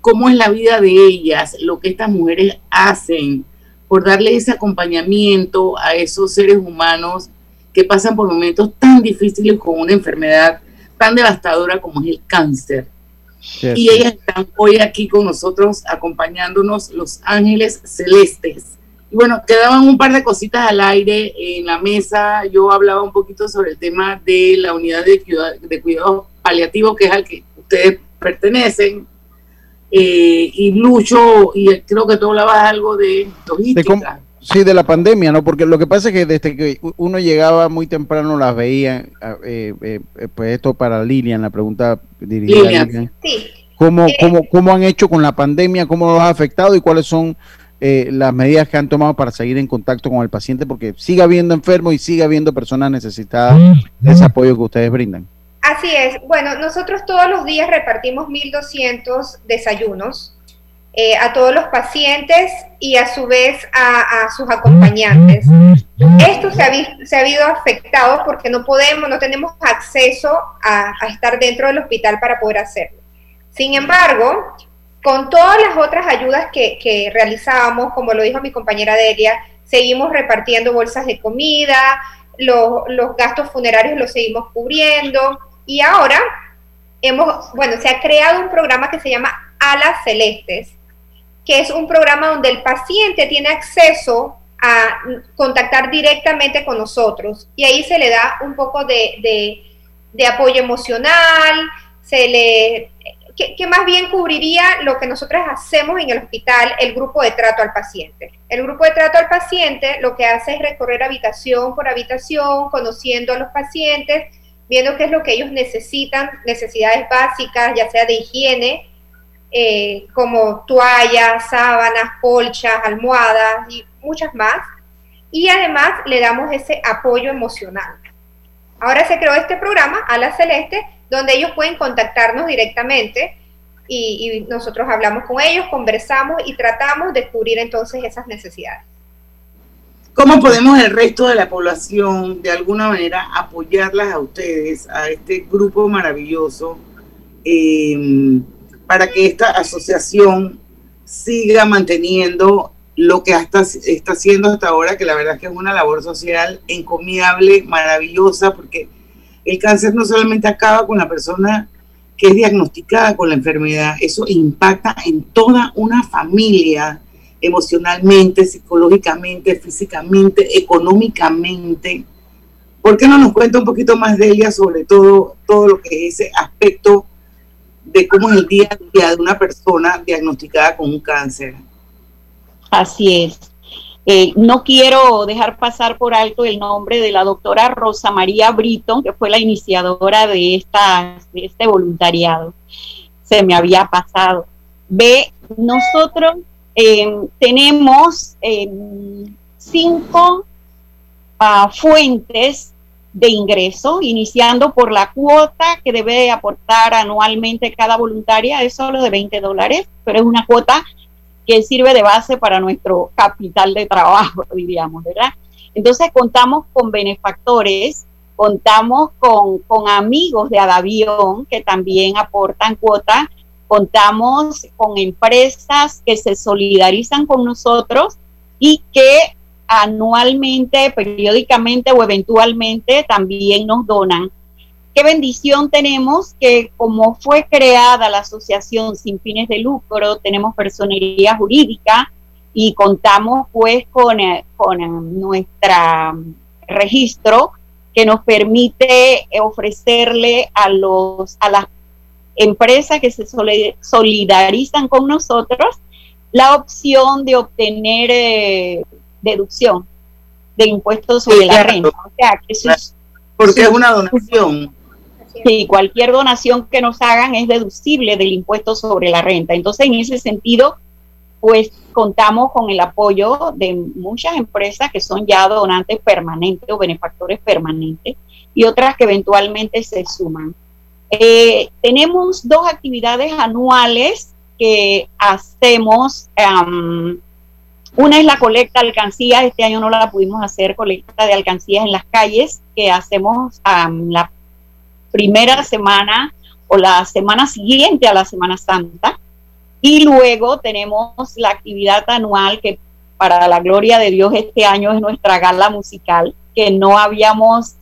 cómo es la vida de ellas, lo que estas mujeres hacen, por darle ese acompañamiento a esos seres humanos que pasan por momentos tan difíciles con una enfermedad tan devastadora como es el cáncer. Y ellas están hoy aquí con nosotros acompañándonos, los ángeles celestes. Y bueno, quedaban un par de cositas al aire en la mesa. Yo hablaba un poquito sobre el tema de la unidad de, cuidado, de cuidados paliativos, que es al que ustedes pertenecen. Eh, y Lucho, y creo que tú hablabas algo de logística. Sí, de la pandemia, ¿no? Porque lo que pasa es que desde que uno llegaba muy temprano las veía, eh, eh, pues esto para Lilian, la pregunta dirigida Lilian. Sí. ¿Cómo, cómo, ¿Cómo han hecho con la pandemia? ¿Cómo los ha afectado? ¿Y cuáles son las medidas que han tomado para seguir en contacto con el paciente? Porque sigue habiendo enfermos y sigue habiendo personas necesitadas de ese apoyo que ustedes brindan. Así es. Bueno, nosotros todos los días repartimos 1.200 desayunos eh, a todos los pacientes y a su vez a, sus acompañantes. Esto se ha, se ha habido afectado porque no podemos, no tenemos acceso a, estar dentro del hospital para poder hacerlo. Sin embargo, con todas las otras ayudas que, que realizábamos, como lo dijo mi compañera Delia, seguimos repartiendo bolsas de comida, los, los gastos funerarios los seguimos cubriendo, y ahora hemos, bueno, se ha creado un programa que se llama Alas Celestes, que es un programa donde el paciente tiene acceso a contactar directamente con nosotros y ahí se le da un poco de, apoyo emocional, se le que, más bien cubriría lo que nosotros hacemos en el hospital, el grupo de trato al paciente. El grupo de trato al paciente lo que hace es recorrer habitación por habitación, conociendo a los pacientes, viendo qué es lo que ellos necesitan, necesidades básicas, ya sea de higiene, eh, como toallas, sábanas, colchas, almohadas y muchas más. Y además le damos ese apoyo emocional. Ahora se creó este programa, Ala Celeste, donde ellos pueden contactarnos directamente y, y nosotros hablamos con ellos, conversamos y tratamos de cubrir entonces esas necesidades. ¿Cómo podemos el resto de la población de alguna manera apoyarlas a ustedes, a este grupo maravilloso, em, para que esta asociación siga manteniendo lo que hasta, está haciendo hasta ahora, que la verdad es que es una labor social encomiable, maravillosa, porque el cáncer no solamente acaba con la persona que es diagnosticada con la enfermedad, eso impacta en toda una familia emocionalmente, psicológicamente, físicamente, económicamente. ¿Por qué no nos cuenta un poquito más de ella sobre todo, todo lo que es ese aspecto de cómo es el día a día de una persona diagnosticada con un cáncer? Así es. Eh, no quiero dejar pasar por alto el nombre de la doctora Rosa María Brito, que fue la iniciadora de, esta, de este voluntariado. Se me había pasado. Ve, nosotros eh, tenemos eh, cinco ah, fuentes de ingreso, iniciando por la cuota que debe aportar anualmente cada voluntaria, es solo de 20 dólares, pero es una cuota que sirve de base para nuestro capital de trabajo, diríamos, ¿verdad? Entonces contamos con benefactores, contamos con, con amigos de Adavión que también aportan cuota contamos con empresas que se solidarizan con nosotros y que anualmente, periódicamente o eventualmente también nos donan. Qué bendición tenemos que como fue creada la asociación sin fines de lucro, tenemos personería jurídica y contamos pues con, eh, con nuestro registro que nos permite ofrecerle a los a las empresas que se solidarizan con nosotros la opción de obtener eh, deducción de impuestos sobre la renta. O sea, que Porque es una donación. Sí, cualquier donación que nos hagan es deducible del impuesto sobre la renta. Entonces, en ese sentido, pues contamos con el apoyo de muchas empresas que son ya donantes permanentes o benefactores permanentes y otras que eventualmente se suman. Eh, tenemos dos actividades anuales que hacemos. Una es la colecta de alcancías. Este año no la pudimos hacer, colecta de alcancías en las calles, que hacemos la primera semana o la semana siguiente a la Semana Santa. Y luego tenemos la actividad anual que para la gloria de Dios este año es nuestra gala musical, que no habíamos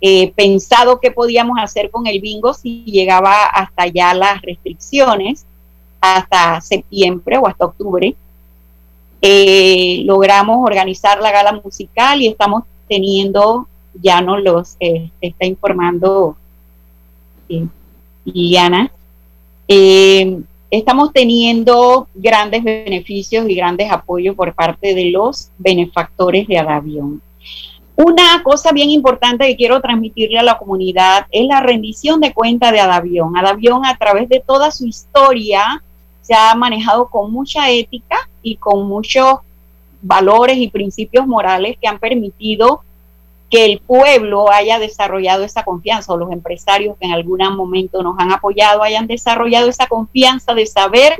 eh, pensado qué podíamos hacer con el bingo si llegaba hasta allá las restricciones, hasta septiembre o hasta octubre. Eh, logramos organizar la gala musical y estamos teniendo, ya nos los eh, está informando Liliana, estamos teniendo grandes beneficios y grandes apoyos por parte de los benefactores de Adavión. Una cosa bien importante que quiero transmitirle a la comunidad es la rendición de cuenta de Adavión. Adavión a través de toda su historia se ha manejado con mucha ética y con muchos valores y principios morales que han permitido que el pueblo haya desarrollado esa confianza o los empresarios que en algún momento nos han apoyado hayan desarrollado esa confianza de saber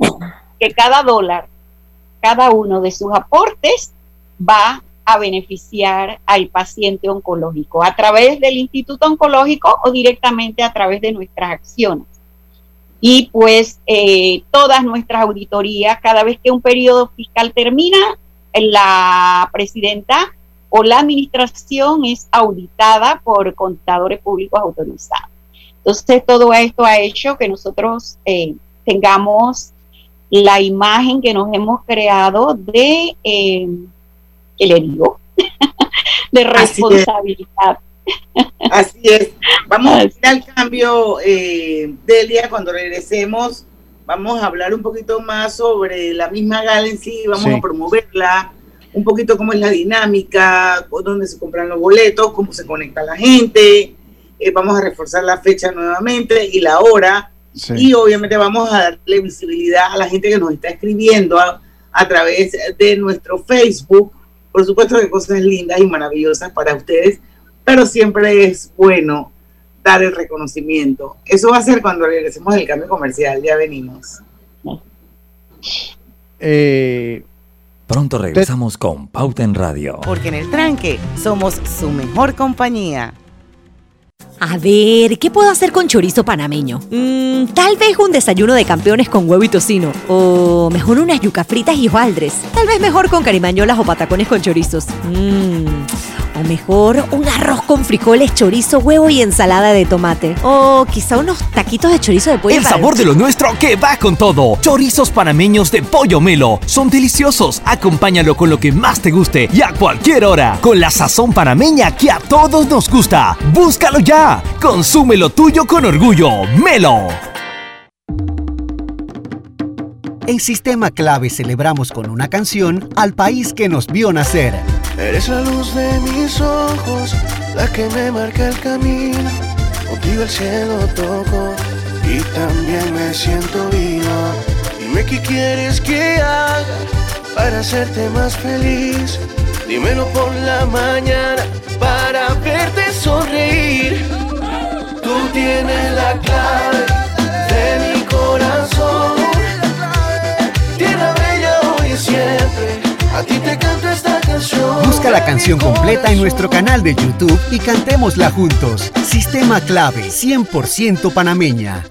que cada dólar, cada uno de sus aportes va a beneficiar al paciente oncológico a través del Instituto Oncológico o directamente a través de nuestras acciones. Y pues eh, todas nuestras auditorías, cada vez que un periodo fiscal termina, la presidenta o la administración es auditada por contadores públicos autorizados. Entonces, todo esto ha hecho que nosotros eh, tengamos la imagen que nos hemos creado de eh, que le digo, de responsabilidad. Así es. Vamos a ir al cambio, eh, Delia, cuando regresemos, vamos a hablar un poquito más sobre la misma gala en sí, vamos a promoverla, un poquito cómo es la dinámica, dónde se compran los boletos, cómo se conecta la gente, eh, vamos a reforzar la fecha nuevamente y la hora, y obviamente vamos a darle visibilidad a la gente que nos está escribiendo a través de nuestro Facebook. Por supuesto que cosas lindas y maravillosas para ustedes, pero siempre es bueno dar el reconocimiento. Eso va a ser cuando regresemos del cambio comercial, ya venimos. Eh, Pronto regresamos con Pauta en Radio. Porque en el tranque somos su mejor compañía. A ver, ¿qué puedo hacer con chorizo panameño? Mm, tal vez un desayuno de campeones con huevo y tocino. O mejor unas yuca fritas y hojaldres. Tal vez mejor con carimañolas o patacones con chorizos. Mmm o mejor, un arroz con frijoles, chorizo, huevo y ensalada de tomate. O quizá unos taquitos de chorizo de pollo. El sabor de lo nuestro que va con todo. Chorizos panameños de pollo melo. Son deliciosos. Acompáñalo con lo que más te guste y a cualquier hora. Con la sazón panameña que a todos nos gusta. Búscalo ya. Consume lo tuyo con orgullo. Melo. En Sistema Clave celebramos con una canción al país que nos vio nacer. Eres la luz de mis ojos, la que me marca el camino. Contigo el cielo toco y también me siento vivo. Dime qué quieres que haga para hacerte más feliz. Dímelo por la mañana para verte sonreír. Tú tienes la clave de mi corazón. A ti te canto esta canción. Busca la canción completa en nuestro canal de YouTube y cantémosla juntos. Sistema clave 100% panameña.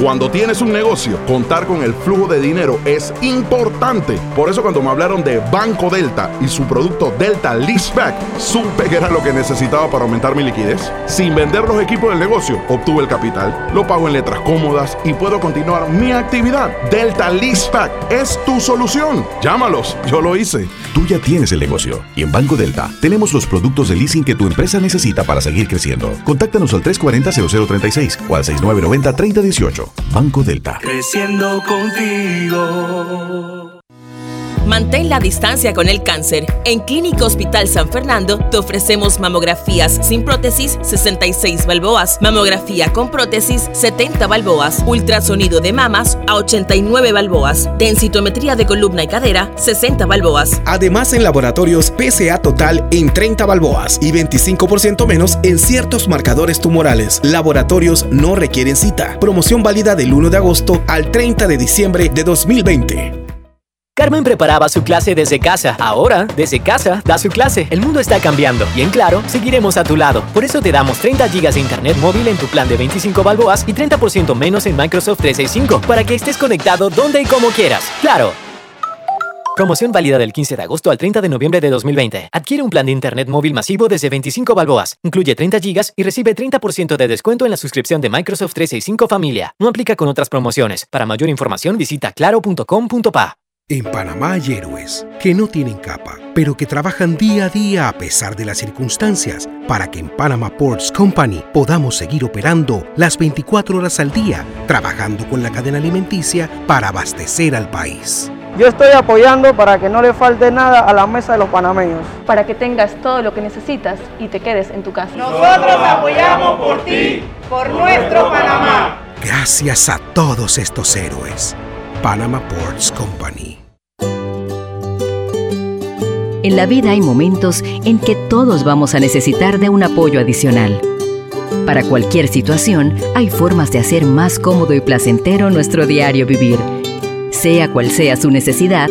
Cuando tienes un negocio, contar con el flujo de dinero es importante. Por eso cuando me hablaron de Banco Delta y su producto Delta Leaseback, supe que era lo que necesitaba para aumentar mi liquidez. Sin vender los equipos del negocio, obtuve el capital, lo pago en letras cómodas y puedo continuar mi actividad. Delta Leaseback es tu solución. Llámalos, yo lo hice. Tú ya tienes el negocio y en Banco Delta tenemos los productos de leasing que tu empresa necesita para seguir creciendo. Contáctanos al 340-0036 o al 6990-3018. Banco Delta. Creciendo contigo. Mantén la distancia con el cáncer. En Clínica Hospital San Fernando te ofrecemos mamografías sin prótesis 66 balboas, mamografía con prótesis 70 balboas, ultrasonido de mamas a 89 balboas, densitometría de columna y cadera 60 balboas. Además en laboratorios PSA total en 30 balboas y 25% menos en ciertos marcadores tumorales. Laboratorios no requieren cita. Promoción válida del 1 de agosto al 30 de diciembre de 2020. Carmen preparaba su clase desde casa. Ahora, desde casa, da su clase. El mundo está cambiando y en Claro, seguiremos a tu lado. Por eso te damos 30 GB de internet móvil en tu plan de 25 balboas y 30% menos en Microsoft 365 para que estés conectado donde y como quieras. Claro. Promoción válida del 15 de agosto al 30 de noviembre de 2020. Adquiere un plan de internet móvil masivo desde 25 balboas. Incluye 30 GB y recibe 30% de descuento en la suscripción de Microsoft 365 Familia. No aplica con otras promociones. Para mayor información visita claro.com.pa. En Panamá hay héroes que no tienen capa, pero que trabajan día a día a pesar de las circunstancias para que en Panama Ports Company podamos seguir operando las 24 horas al día, trabajando con la cadena alimenticia para abastecer al país. Yo estoy apoyando para que no le falte nada a la mesa de los panameños. Para que tengas todo lo que necesitas y te quedes en tu casa. Nosotros apoyamos por ti, por nuestro Panamá. Gracias a todos estos héroes. Panama Ports Company. En la vida hay momentos en que todos vamos a necesitar de un apoyo adicional. Para cualquier situación, hay formas de hacer más cómodo y placentero nuestro diario vivir. Sea cual sea su necesidad,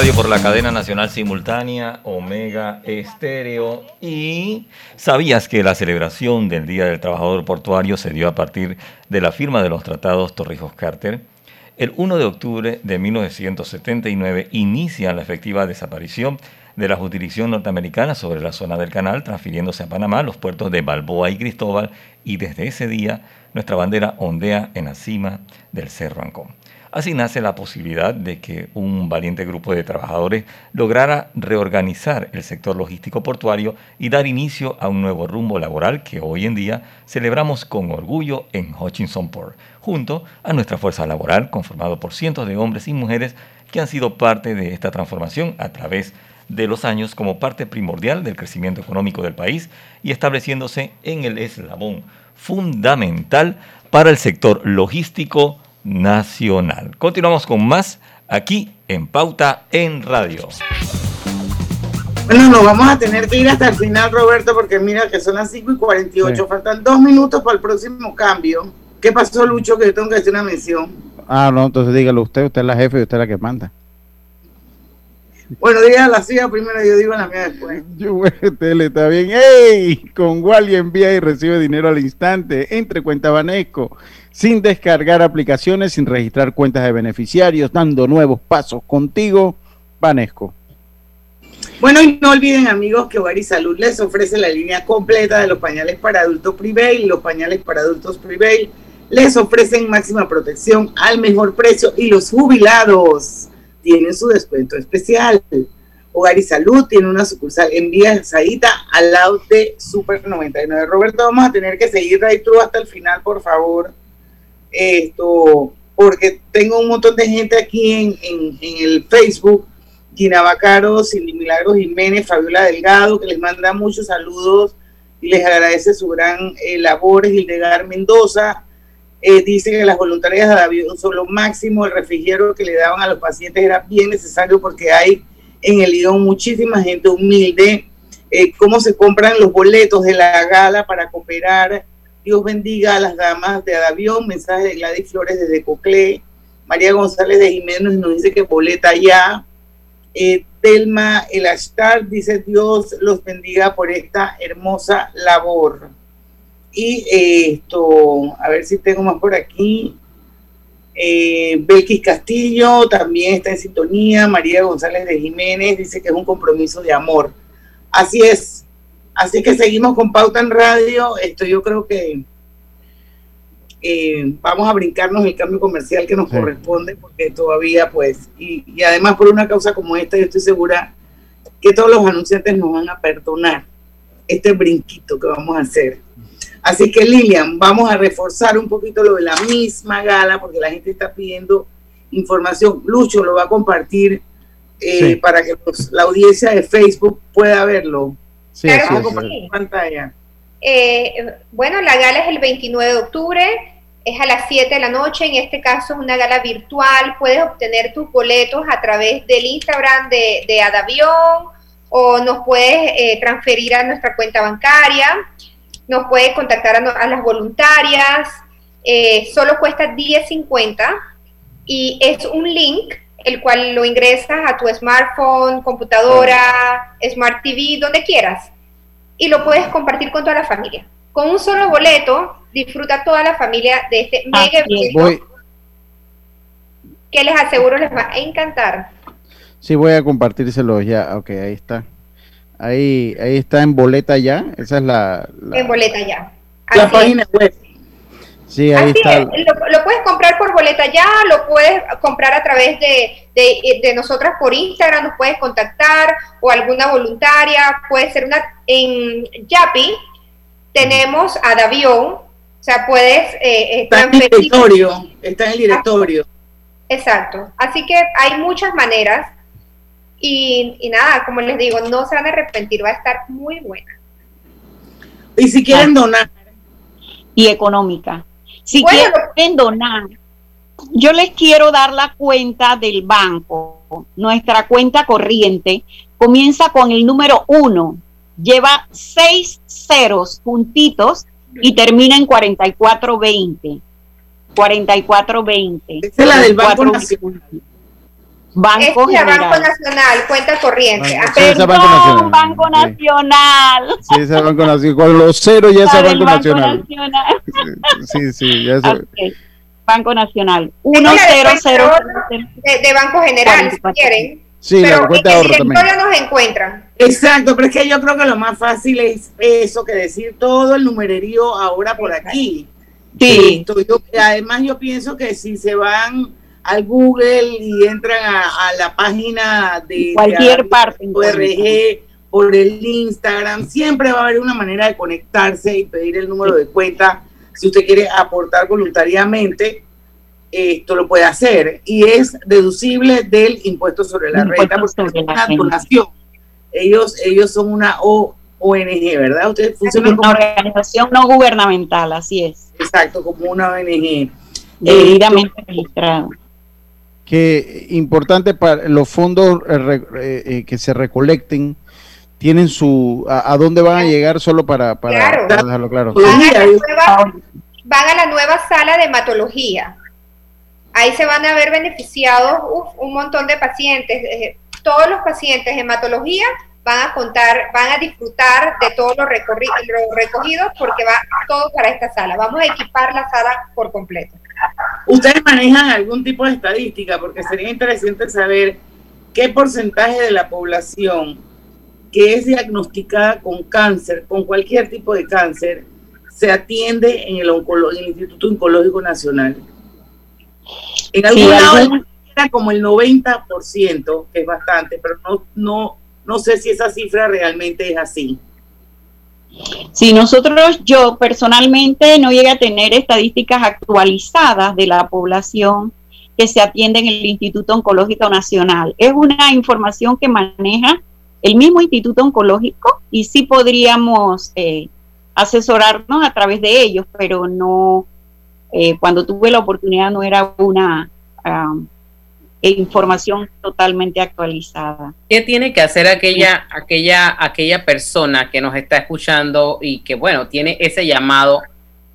Radio por la cadena nacional simultánea Omega Estéreo. Y sabías que la celebración del Día del Trabajador Portuario se dio a partir de la firma de los tratados Torrijos-Carter. El 1 de octubre de 1979 inicia la efectiva desaparición de la jurisdicción norteamericana sobre la zona del canal, transfiriéndose a Panamá los puertos de Balboa y Cristóbal, y desde ese día nuestra bandera ondea en la cima del Cerro Ancón. Así nace la posibilidad de que un valiente grupo de trabajadores lograra reorganizar el sector logístico portuario y dar inicio a un nuevo rumbo laboral que hoy en día celebramos con orgullo en Hutchinson Port, junto a nuestra fuerza laboral conformado por cientos de hombres y mujeres que han sido parte de esta transformación a través de los años como parte primordial del crecimiento económico del país y estableciéndose en el eslabón fundamental para el sector logístico nacional. Continuamos con más aquí en Pauta en Radio. Bueno, nos vamos a tener que ir hasta el final, Roberto, porque mira que son las 5 y 48. Sí. Faltan dos minutos para el próximo cambio. ¿Qué pasó, Lucho? Que yo tengo que hacer una mención. Ah, no, entonces dígalo usted, usted es la jefe y usted es la que manda. Bueno, diga la suya primero, yo digo la mía después. Yo, tele, está bien. ¡Ey! Con Wally envía y recibe dinero al instante. Entre cuenta Banesco. Sin descargar aplicaciones, sin registrar cuentas de beneficiarios, dando nuevos pasos contigo, Banesco. Bueno, y no olviden, amigos, que Hogar y Salud les ofrece la línea completa de los pañales para adultos Prevail. Los pañales para adultos Prevail les ofrecen máxima protección al mejor precio y los jubilados tienen su descuento especial. Hogar y Salud tiene una sucursal en Vía Saíta al lado de Super 99. Roberto, vamos a tener que seguir right through hasta el final, por favor. Esto, porque tengo un montón de gente aquí en, en, en el Facebook. Gina Bacaro, Cindy Milagros Jiménez, Fabiola Delgado, que les manda muchos saludos y les agradece su gran eh, labor. Hildegard Mendoza, eh, dice que las voluntarias de David son lo máximo, el refrigerio que le daban a los pacientes era bien necesario porque hay en el Lidón, muchísima gente humilde, eh, cómo se compran los boletos de la gala para cooperar. Dios bendiga a las damas de Adavión, mensaje de Gladys Flores desde Coclé, María González de Jiménez nos dice que boleta ya. Eh, Telma El Ashtar dice Dios los bendiga por esta hermosa labor. Y eh, esto, a ver si tengo más por aquí. Eh, Belkis Castillo también está en sintonía. María González de Jiménez dice que es un compromiso de amor. Así es. Así que seguimos con Pauta en Radio. Esto yo creo que eh, vamos a brincarnos el cambio comercial que nos corresponde, porque todavía, pues, y, y, además por una causa como esta, yo estoy segura que todos los anunciantes nos van a perdonar este brinquito que vamos a hacer. Así que Lilian, vamos a reforzar un poquito lo de la misma gala, porque la gente está pidiendo información. Lucho lo va a compartir eh, para que la audiencia de Facebook pueda verlo. Sí, pantalla. Eh, bueno, la gala es el 29 de octubre, es a las 7 de la noche, en este caso es una gala virtual, puedes obtener tus boletos a través del Instagram de, de Adavión o nos puedes eh, transferir a nuestra cuenta bancaria, nos puedes contactar a, las voluntarias, eh, solo cuesta 10.50 y es un link el cual lo ingresas a tu smartphone, computadora, smart TV, donde quieras y lo puedes compartir con toda la familia. Con un solo boleto, disfruta toda la familia de este mega evento que les aseguro les va a encantar. Sí, voy a compartírselo ya. Ok, ahí está. Ahí, ahí está en boleta ya. Esa es la. En boleta ya. la página web. Sí, ahí está. Lo, puedes comprar por boleta ya, lo puedes comprar a través de, de, nosotras por Instagram, nos puedes contactar o alguna voluntaria, puede ser una en Yapi, tenemos a Davión, o sea, puedes... Eh, está en el directorio, está en el directorio. Exacto, así que hay muchas maneras y, y nada, como les digo, no se van a arrepentir, va a estar muy buena. Y si quieren donar. Y económica. Si quieren donar, yo les quiero dar la cuenta del banco. Nuestra cuenta corriente comienza con el número uno, lleva seis ceros juntitos y termina en 4420. 4420. Esa es la del Banco Nacional. Banco, es Banco Nacional, cuenta corriente. Banco, Perdón, Banco Nacional. Banco Nacional. Sí, ese Banco Nacional. Con los ceros ya es Banco, Banco Nacional. Sí, sí, ya es. Okay. Banco Nacional. 100. De, de Banco General, si quieren. Sí, pero la cuenta de ahorro también. nos encuentran. Exacto, pero es que yo creo que lo más fácil es eso que decir todo el numererío ahora por aquí. Sí. Yo, además yo pienso que si se van al Google y entran a, la página de cualquier parte RG por el Instagram, siempre va a haber una manera de conectarse y pedir el número de cuenta si usted quiere aportar voluntariamente. Esto lo puede hacer y es deducible del impuesto sobre la renta porque es una donación. Ellos, ellos son una ONG, ¿verdad? Ustedes funcionan como una organización no gubernamental, así es. Exacto, como una ONG. Debidamente registrada que importante para los fondos eh, eh, eh, que se recolecten tienen su a, dónde van a llegar solo para, para, dejarlo claro. Van a, la nueva, van a la nueva sala de hematología. Ahí se van a ver beneficiados un montón de pacientes todos los pacientes de hematología van a contar, van a disfrutar de todos los, los recogidos porque va todo para esta sala. Vamos a equipar la sala por completo. ¿Ustedes manejan algún tipo de estadística? Porque sería interesante saber qué porcentaje de la población que es diagnosticada con cáncer, con cualquier tipo de cáncer, se atiende en el, Instituto Oncológico Nacional. En algún lado era como el 90%, que es bastante, pero no, no, no sé si esa cifra realmente es así. Si nosotros, yo personalmente no llegué a tener estadísticas actualizadas de la población que se atiende en el Instituto Oncológico Nacional. Es una información que maneja el mismo Instituto Oncológico y sí podríamos eh, asesorarnos a través de ellos, pero no, eh, cuando tuve la oportunidad no era una, información totalmente actualizada. ¿Qué tiene que hacer aquella, aquella, aquella persona que nos está escuchando y que, bueno, tiene ese llamado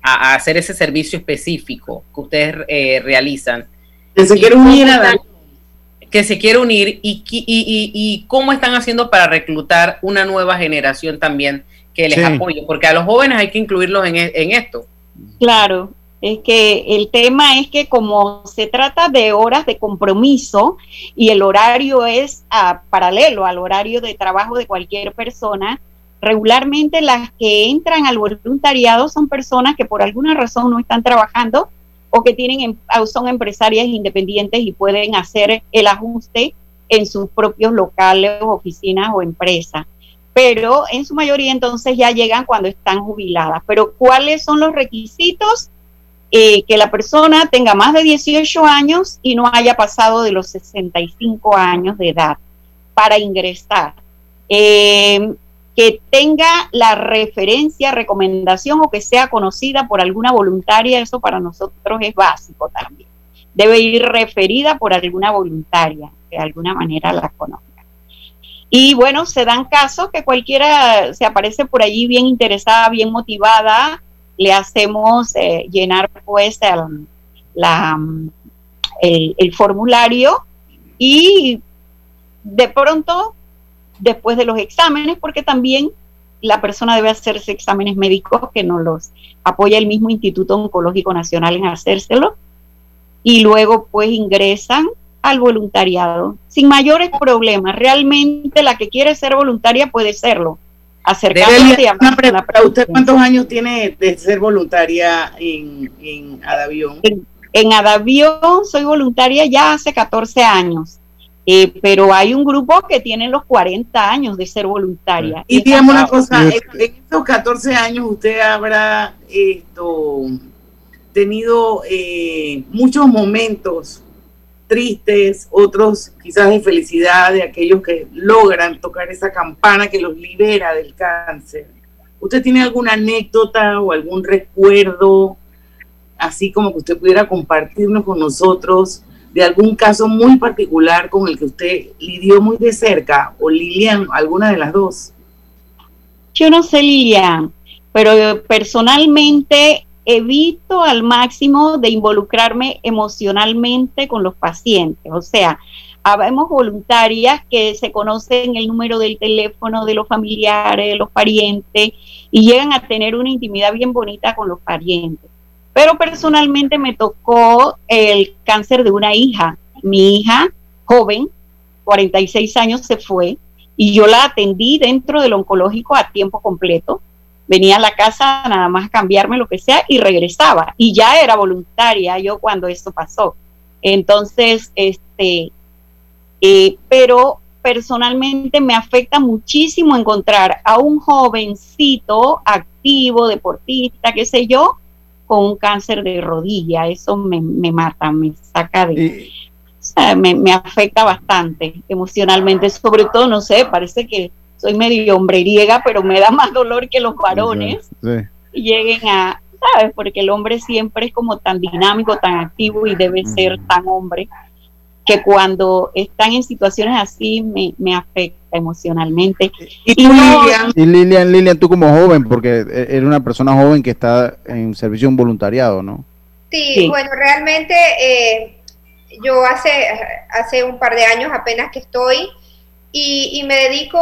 a, hacer ese servicio específico que ustedes eh, realizan? Que se quiere unir a que se quiere unir y, y, y, cómo están haciendo para reclutar una nueva generación también que les apoye, porque a los jóvenes hay que incluirlos en, e, en esto. Claro, es que el tema es que como se trata de horas de compromiso y el horario es ah, paralelo al horario de trabajo de cualquier persona, regularmente las que entran al voluntariado son personas que por alguna razón no están trabajando o que tienen em, son empresarias independientes y pueden hacer el ajuste en sus propios locales, oficinas o empresas. Pero en su mayoría entonces ya llegan cuando están jubiladas. Pero ¿cuáles son los requisitos? Eh, que la persona tenga más de 18 años y no haya pasado de los 65 años de edad para ingresar. Eh, que tenga la referencia, recomendación o que sea conocida por alguna voluntaria, eso para nosotros es básico también. Debe ir referida por alguna voluntaria, de alguna manera la conozca. Y bueno, se dan casos que cualquiera se aparece por allí bien interesada, bien motivada, le hacemos eh, llenar pues el, la, el, formulario y de pronto, después de los exámenes, porque también la persona debe hacerse exámenes médicos que nos los apoya el mismo Instituto Oncológico Nacional en hacérselo, y luego pues ingresan al voluntariado sin mayores problemas. Realmente la que quiere ser voluntaria puede serlo acercarse a ¿Usted cuántos años tiene de ser voluntaria en, en Adavión? En, Adavión soy voluntaria ya hace 14 años. Eh, pero hay un grupo que tiene los 40 años de ser voluntaria. Y, digamos una cosa, en, estos 14 años usted habrá esto, tenido eh, muchos momentos tristes, otros quizás de felicidad, de aquellos que logran tocar esa campana que los libera del cáncer. ¿Usted tiene alguna anécdota o algún recuerdo, así como que usted pudiera compartirnos con nosotros, de algún caso muy particular con el que usted lidió muy de cerca, o Lilian, alguna de las dos? Yo no sé, Lilian, pero personalmente evito al máximo de involucrarme emocionalmente con los pacientes. O sea, habemos voluntarias que se conocen el número del teléfono de los familiares, de los parientes, y llegan a tener una intimidad bien bonita con los parientes. Pero personalmente me tocó el cáncer de una hija. Mi hija, joven, 46 años, se fue y yo la atendí dentro del oncológico a tiempo completo venía a la casa nada más a cambiarme lo que sea y regresaba. Y ya era voluntaria yo cuando esto pasó. Entonces, este, eh, pero personalmente me afecta muchísimo encontrar a un jovencito activo, deportista, qué sé yo, con un cáncer de rodilla. Eso me, mata, me saca de... me, me afecta bastante emocionalmente, sobre todo, no sé, parece que soy medio hombreriega, pero me da más dolor que los varones lleguen a, ¿sabes? Porque el hombre siempre es como tan dinámico, tan activo y debe ser tan hombre, que cuando están en situaciones así me, me afecta emocionalmente. Y, Lilian? Lilian, tú como joven, porque eres una persona joven que está en servicio en voluntariado, ¿no? Sí, bueno, realmente eh, yo hace, hace un par de años apenas que estoy y, y me dedico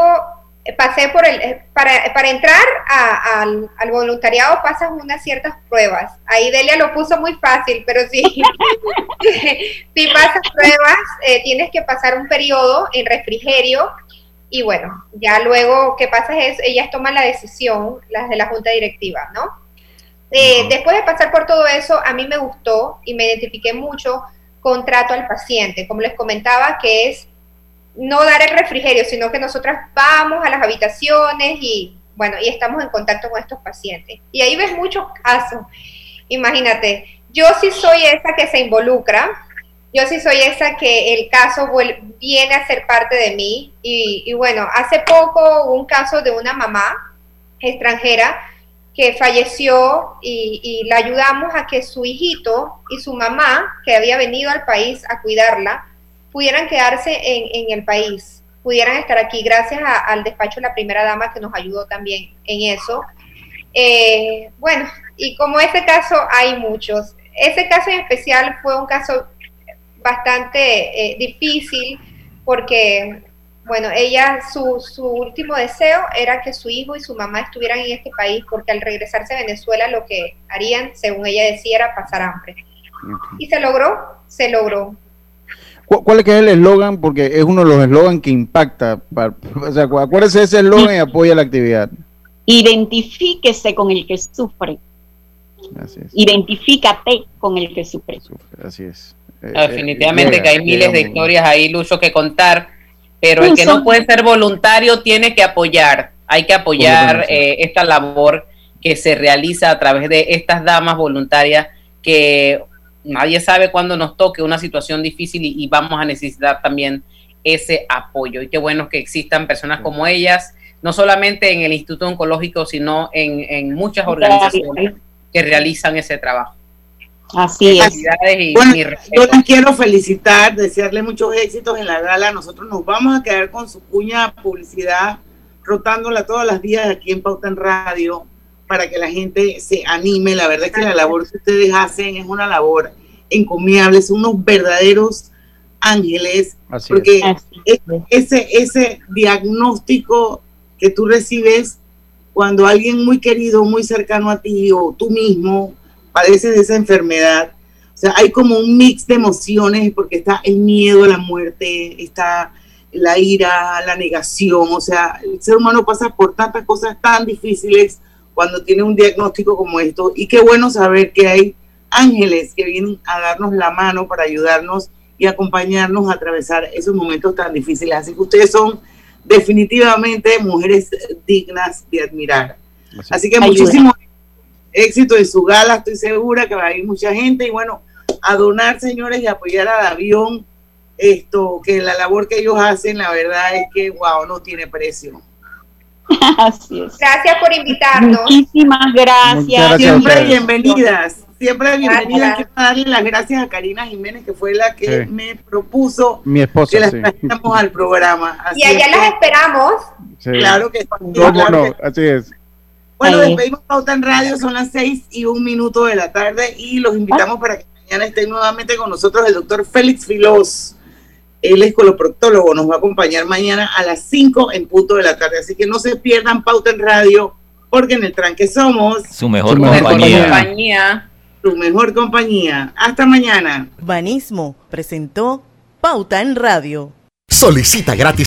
pasé por el, eh, para, para entrar al, voluntariado pasas unas ciertas pruebas. Ahí Delia lo puso muy fácil, pero sí, si pasas pruebas, eh, tienes que pasar un periodo en refrigerio y bueno, ya luego que pasa es, ellas toman la decisión, las de la junta directiva, ¿no? Eh, después de pasar por todo eso, a mí me gustó y me identifiqué mucho con trato al paciente, como les comentaba, que es no dar el refrigerio, sino que nosotras vamos a las habitaciones y, bueno, y estamos en contacto con estos pacientes. Y ahí ves muchos casos. Imagínate, yo sí soy esa que se involucra, yo sí soy esa que el caso viene a ser parte de mí. Y, bueno, hace poco hubo un caso de una mamá extranjera que falleció y, y la ayudamos a que su hijito y su mamá, que había venido al país a cuidarla, pudieran quedarse en, el país, pudieran estar aquí, gracias al despacho de la primera dama que nos ayudó también en eso. Eh, bueno, y como ese caso hay muchos. Ese caso en especial fue un caso bastante eh, difícil porque, bueno, ella, su, su último deseo era que su hijo y su mamá estuvieran en este país porque al regresarse a Venezuela lo que harían, según ella decía, era pasar hambre. Y se logró, se logró. ¿Cuál es, el eslogan? Porque es uno de los eslogans que impacta. o sea, acuérdese ese eslogan y apoya la actividad. Identifíquese con el que sufre. Así es. Identifícate con el que sufre. Así es. Eh, Definitivamente que hay miles de historias ahí, Lucho, que contar, pero el que no puede ser voluntario tiene que apoyar. Hay que apoyar eh, esta labor que se realiza a través de estas damas voluntarias que nadie sabe cuándo nos toque una situación difícil y, vamos a necesitar también ese apoyo. Y qué bueno que existan personas como ellas, no solamente en el Instituto Oncológico, sino en, muchas organizaciones que realizan ese trabajo. Así es. bueno, yo les quiero felicitar, desearle muchos éxitos en la gala. Nosotros nos vamos a quedar con su cuña publicidad, rotándola todas las días aquí en Pauta en Radio para que la gente se anime. La verdad es que la labor que ustedes hacen es una labor encomiable, son unos verdaderos ángeles, porque ese, ese diagnóstico que tú recibes cuando alguien muy querido, muy cercano a ti o tú mismo padeces de esa enfermedad, o sea, hay como un mix de emociones porque está el miedo a la muerte, está la ira, la negación, o sea, el ser humano pasa por tantas cosas tan difíciles cuando tiene un diagnóstico como esto. Y qué bueno saber que hay ángeles que vienen a darnos la mano para ayudarnos y acompañarnos a atravesar esos momentos tan difíciles. Así que ustedes son definitivamente mujeres dignas de admirar. Así, que muchísimo éxito en su gala, estoy segura que va a ir mucha gente y bueno, a donar, señores, y apoyar a avión esto, que la labor que ellos hacen, la verdad es que, wow, no tiene precio. Así es. Gracias por invitarnos. Muchísimas gracias. Siempre bienvenidas. Siempre bienvenidas. Quiero darle las gracias a Karina Jiménez, que fue la que me propuso Mi esposa, que las trajéramos al programa. y allá las esperamos. Claro que sí. así es. Bueno, despedimos Pauta en Radio, son las seis y un minuto de la tarde y los invitamos para que mañana estén nuevamente con nosotros el doctor Félix Filós él es coloproctólogo, nos va a acompañar mañana a las 5 en punto de la tarde. Así que no se pierdan Pauta en Radio, porque en el tranque somos su mejor, compañía. Su mejor compañía. Hasta mañana. Banismo presentó Pauta en Radio. Solicita gratis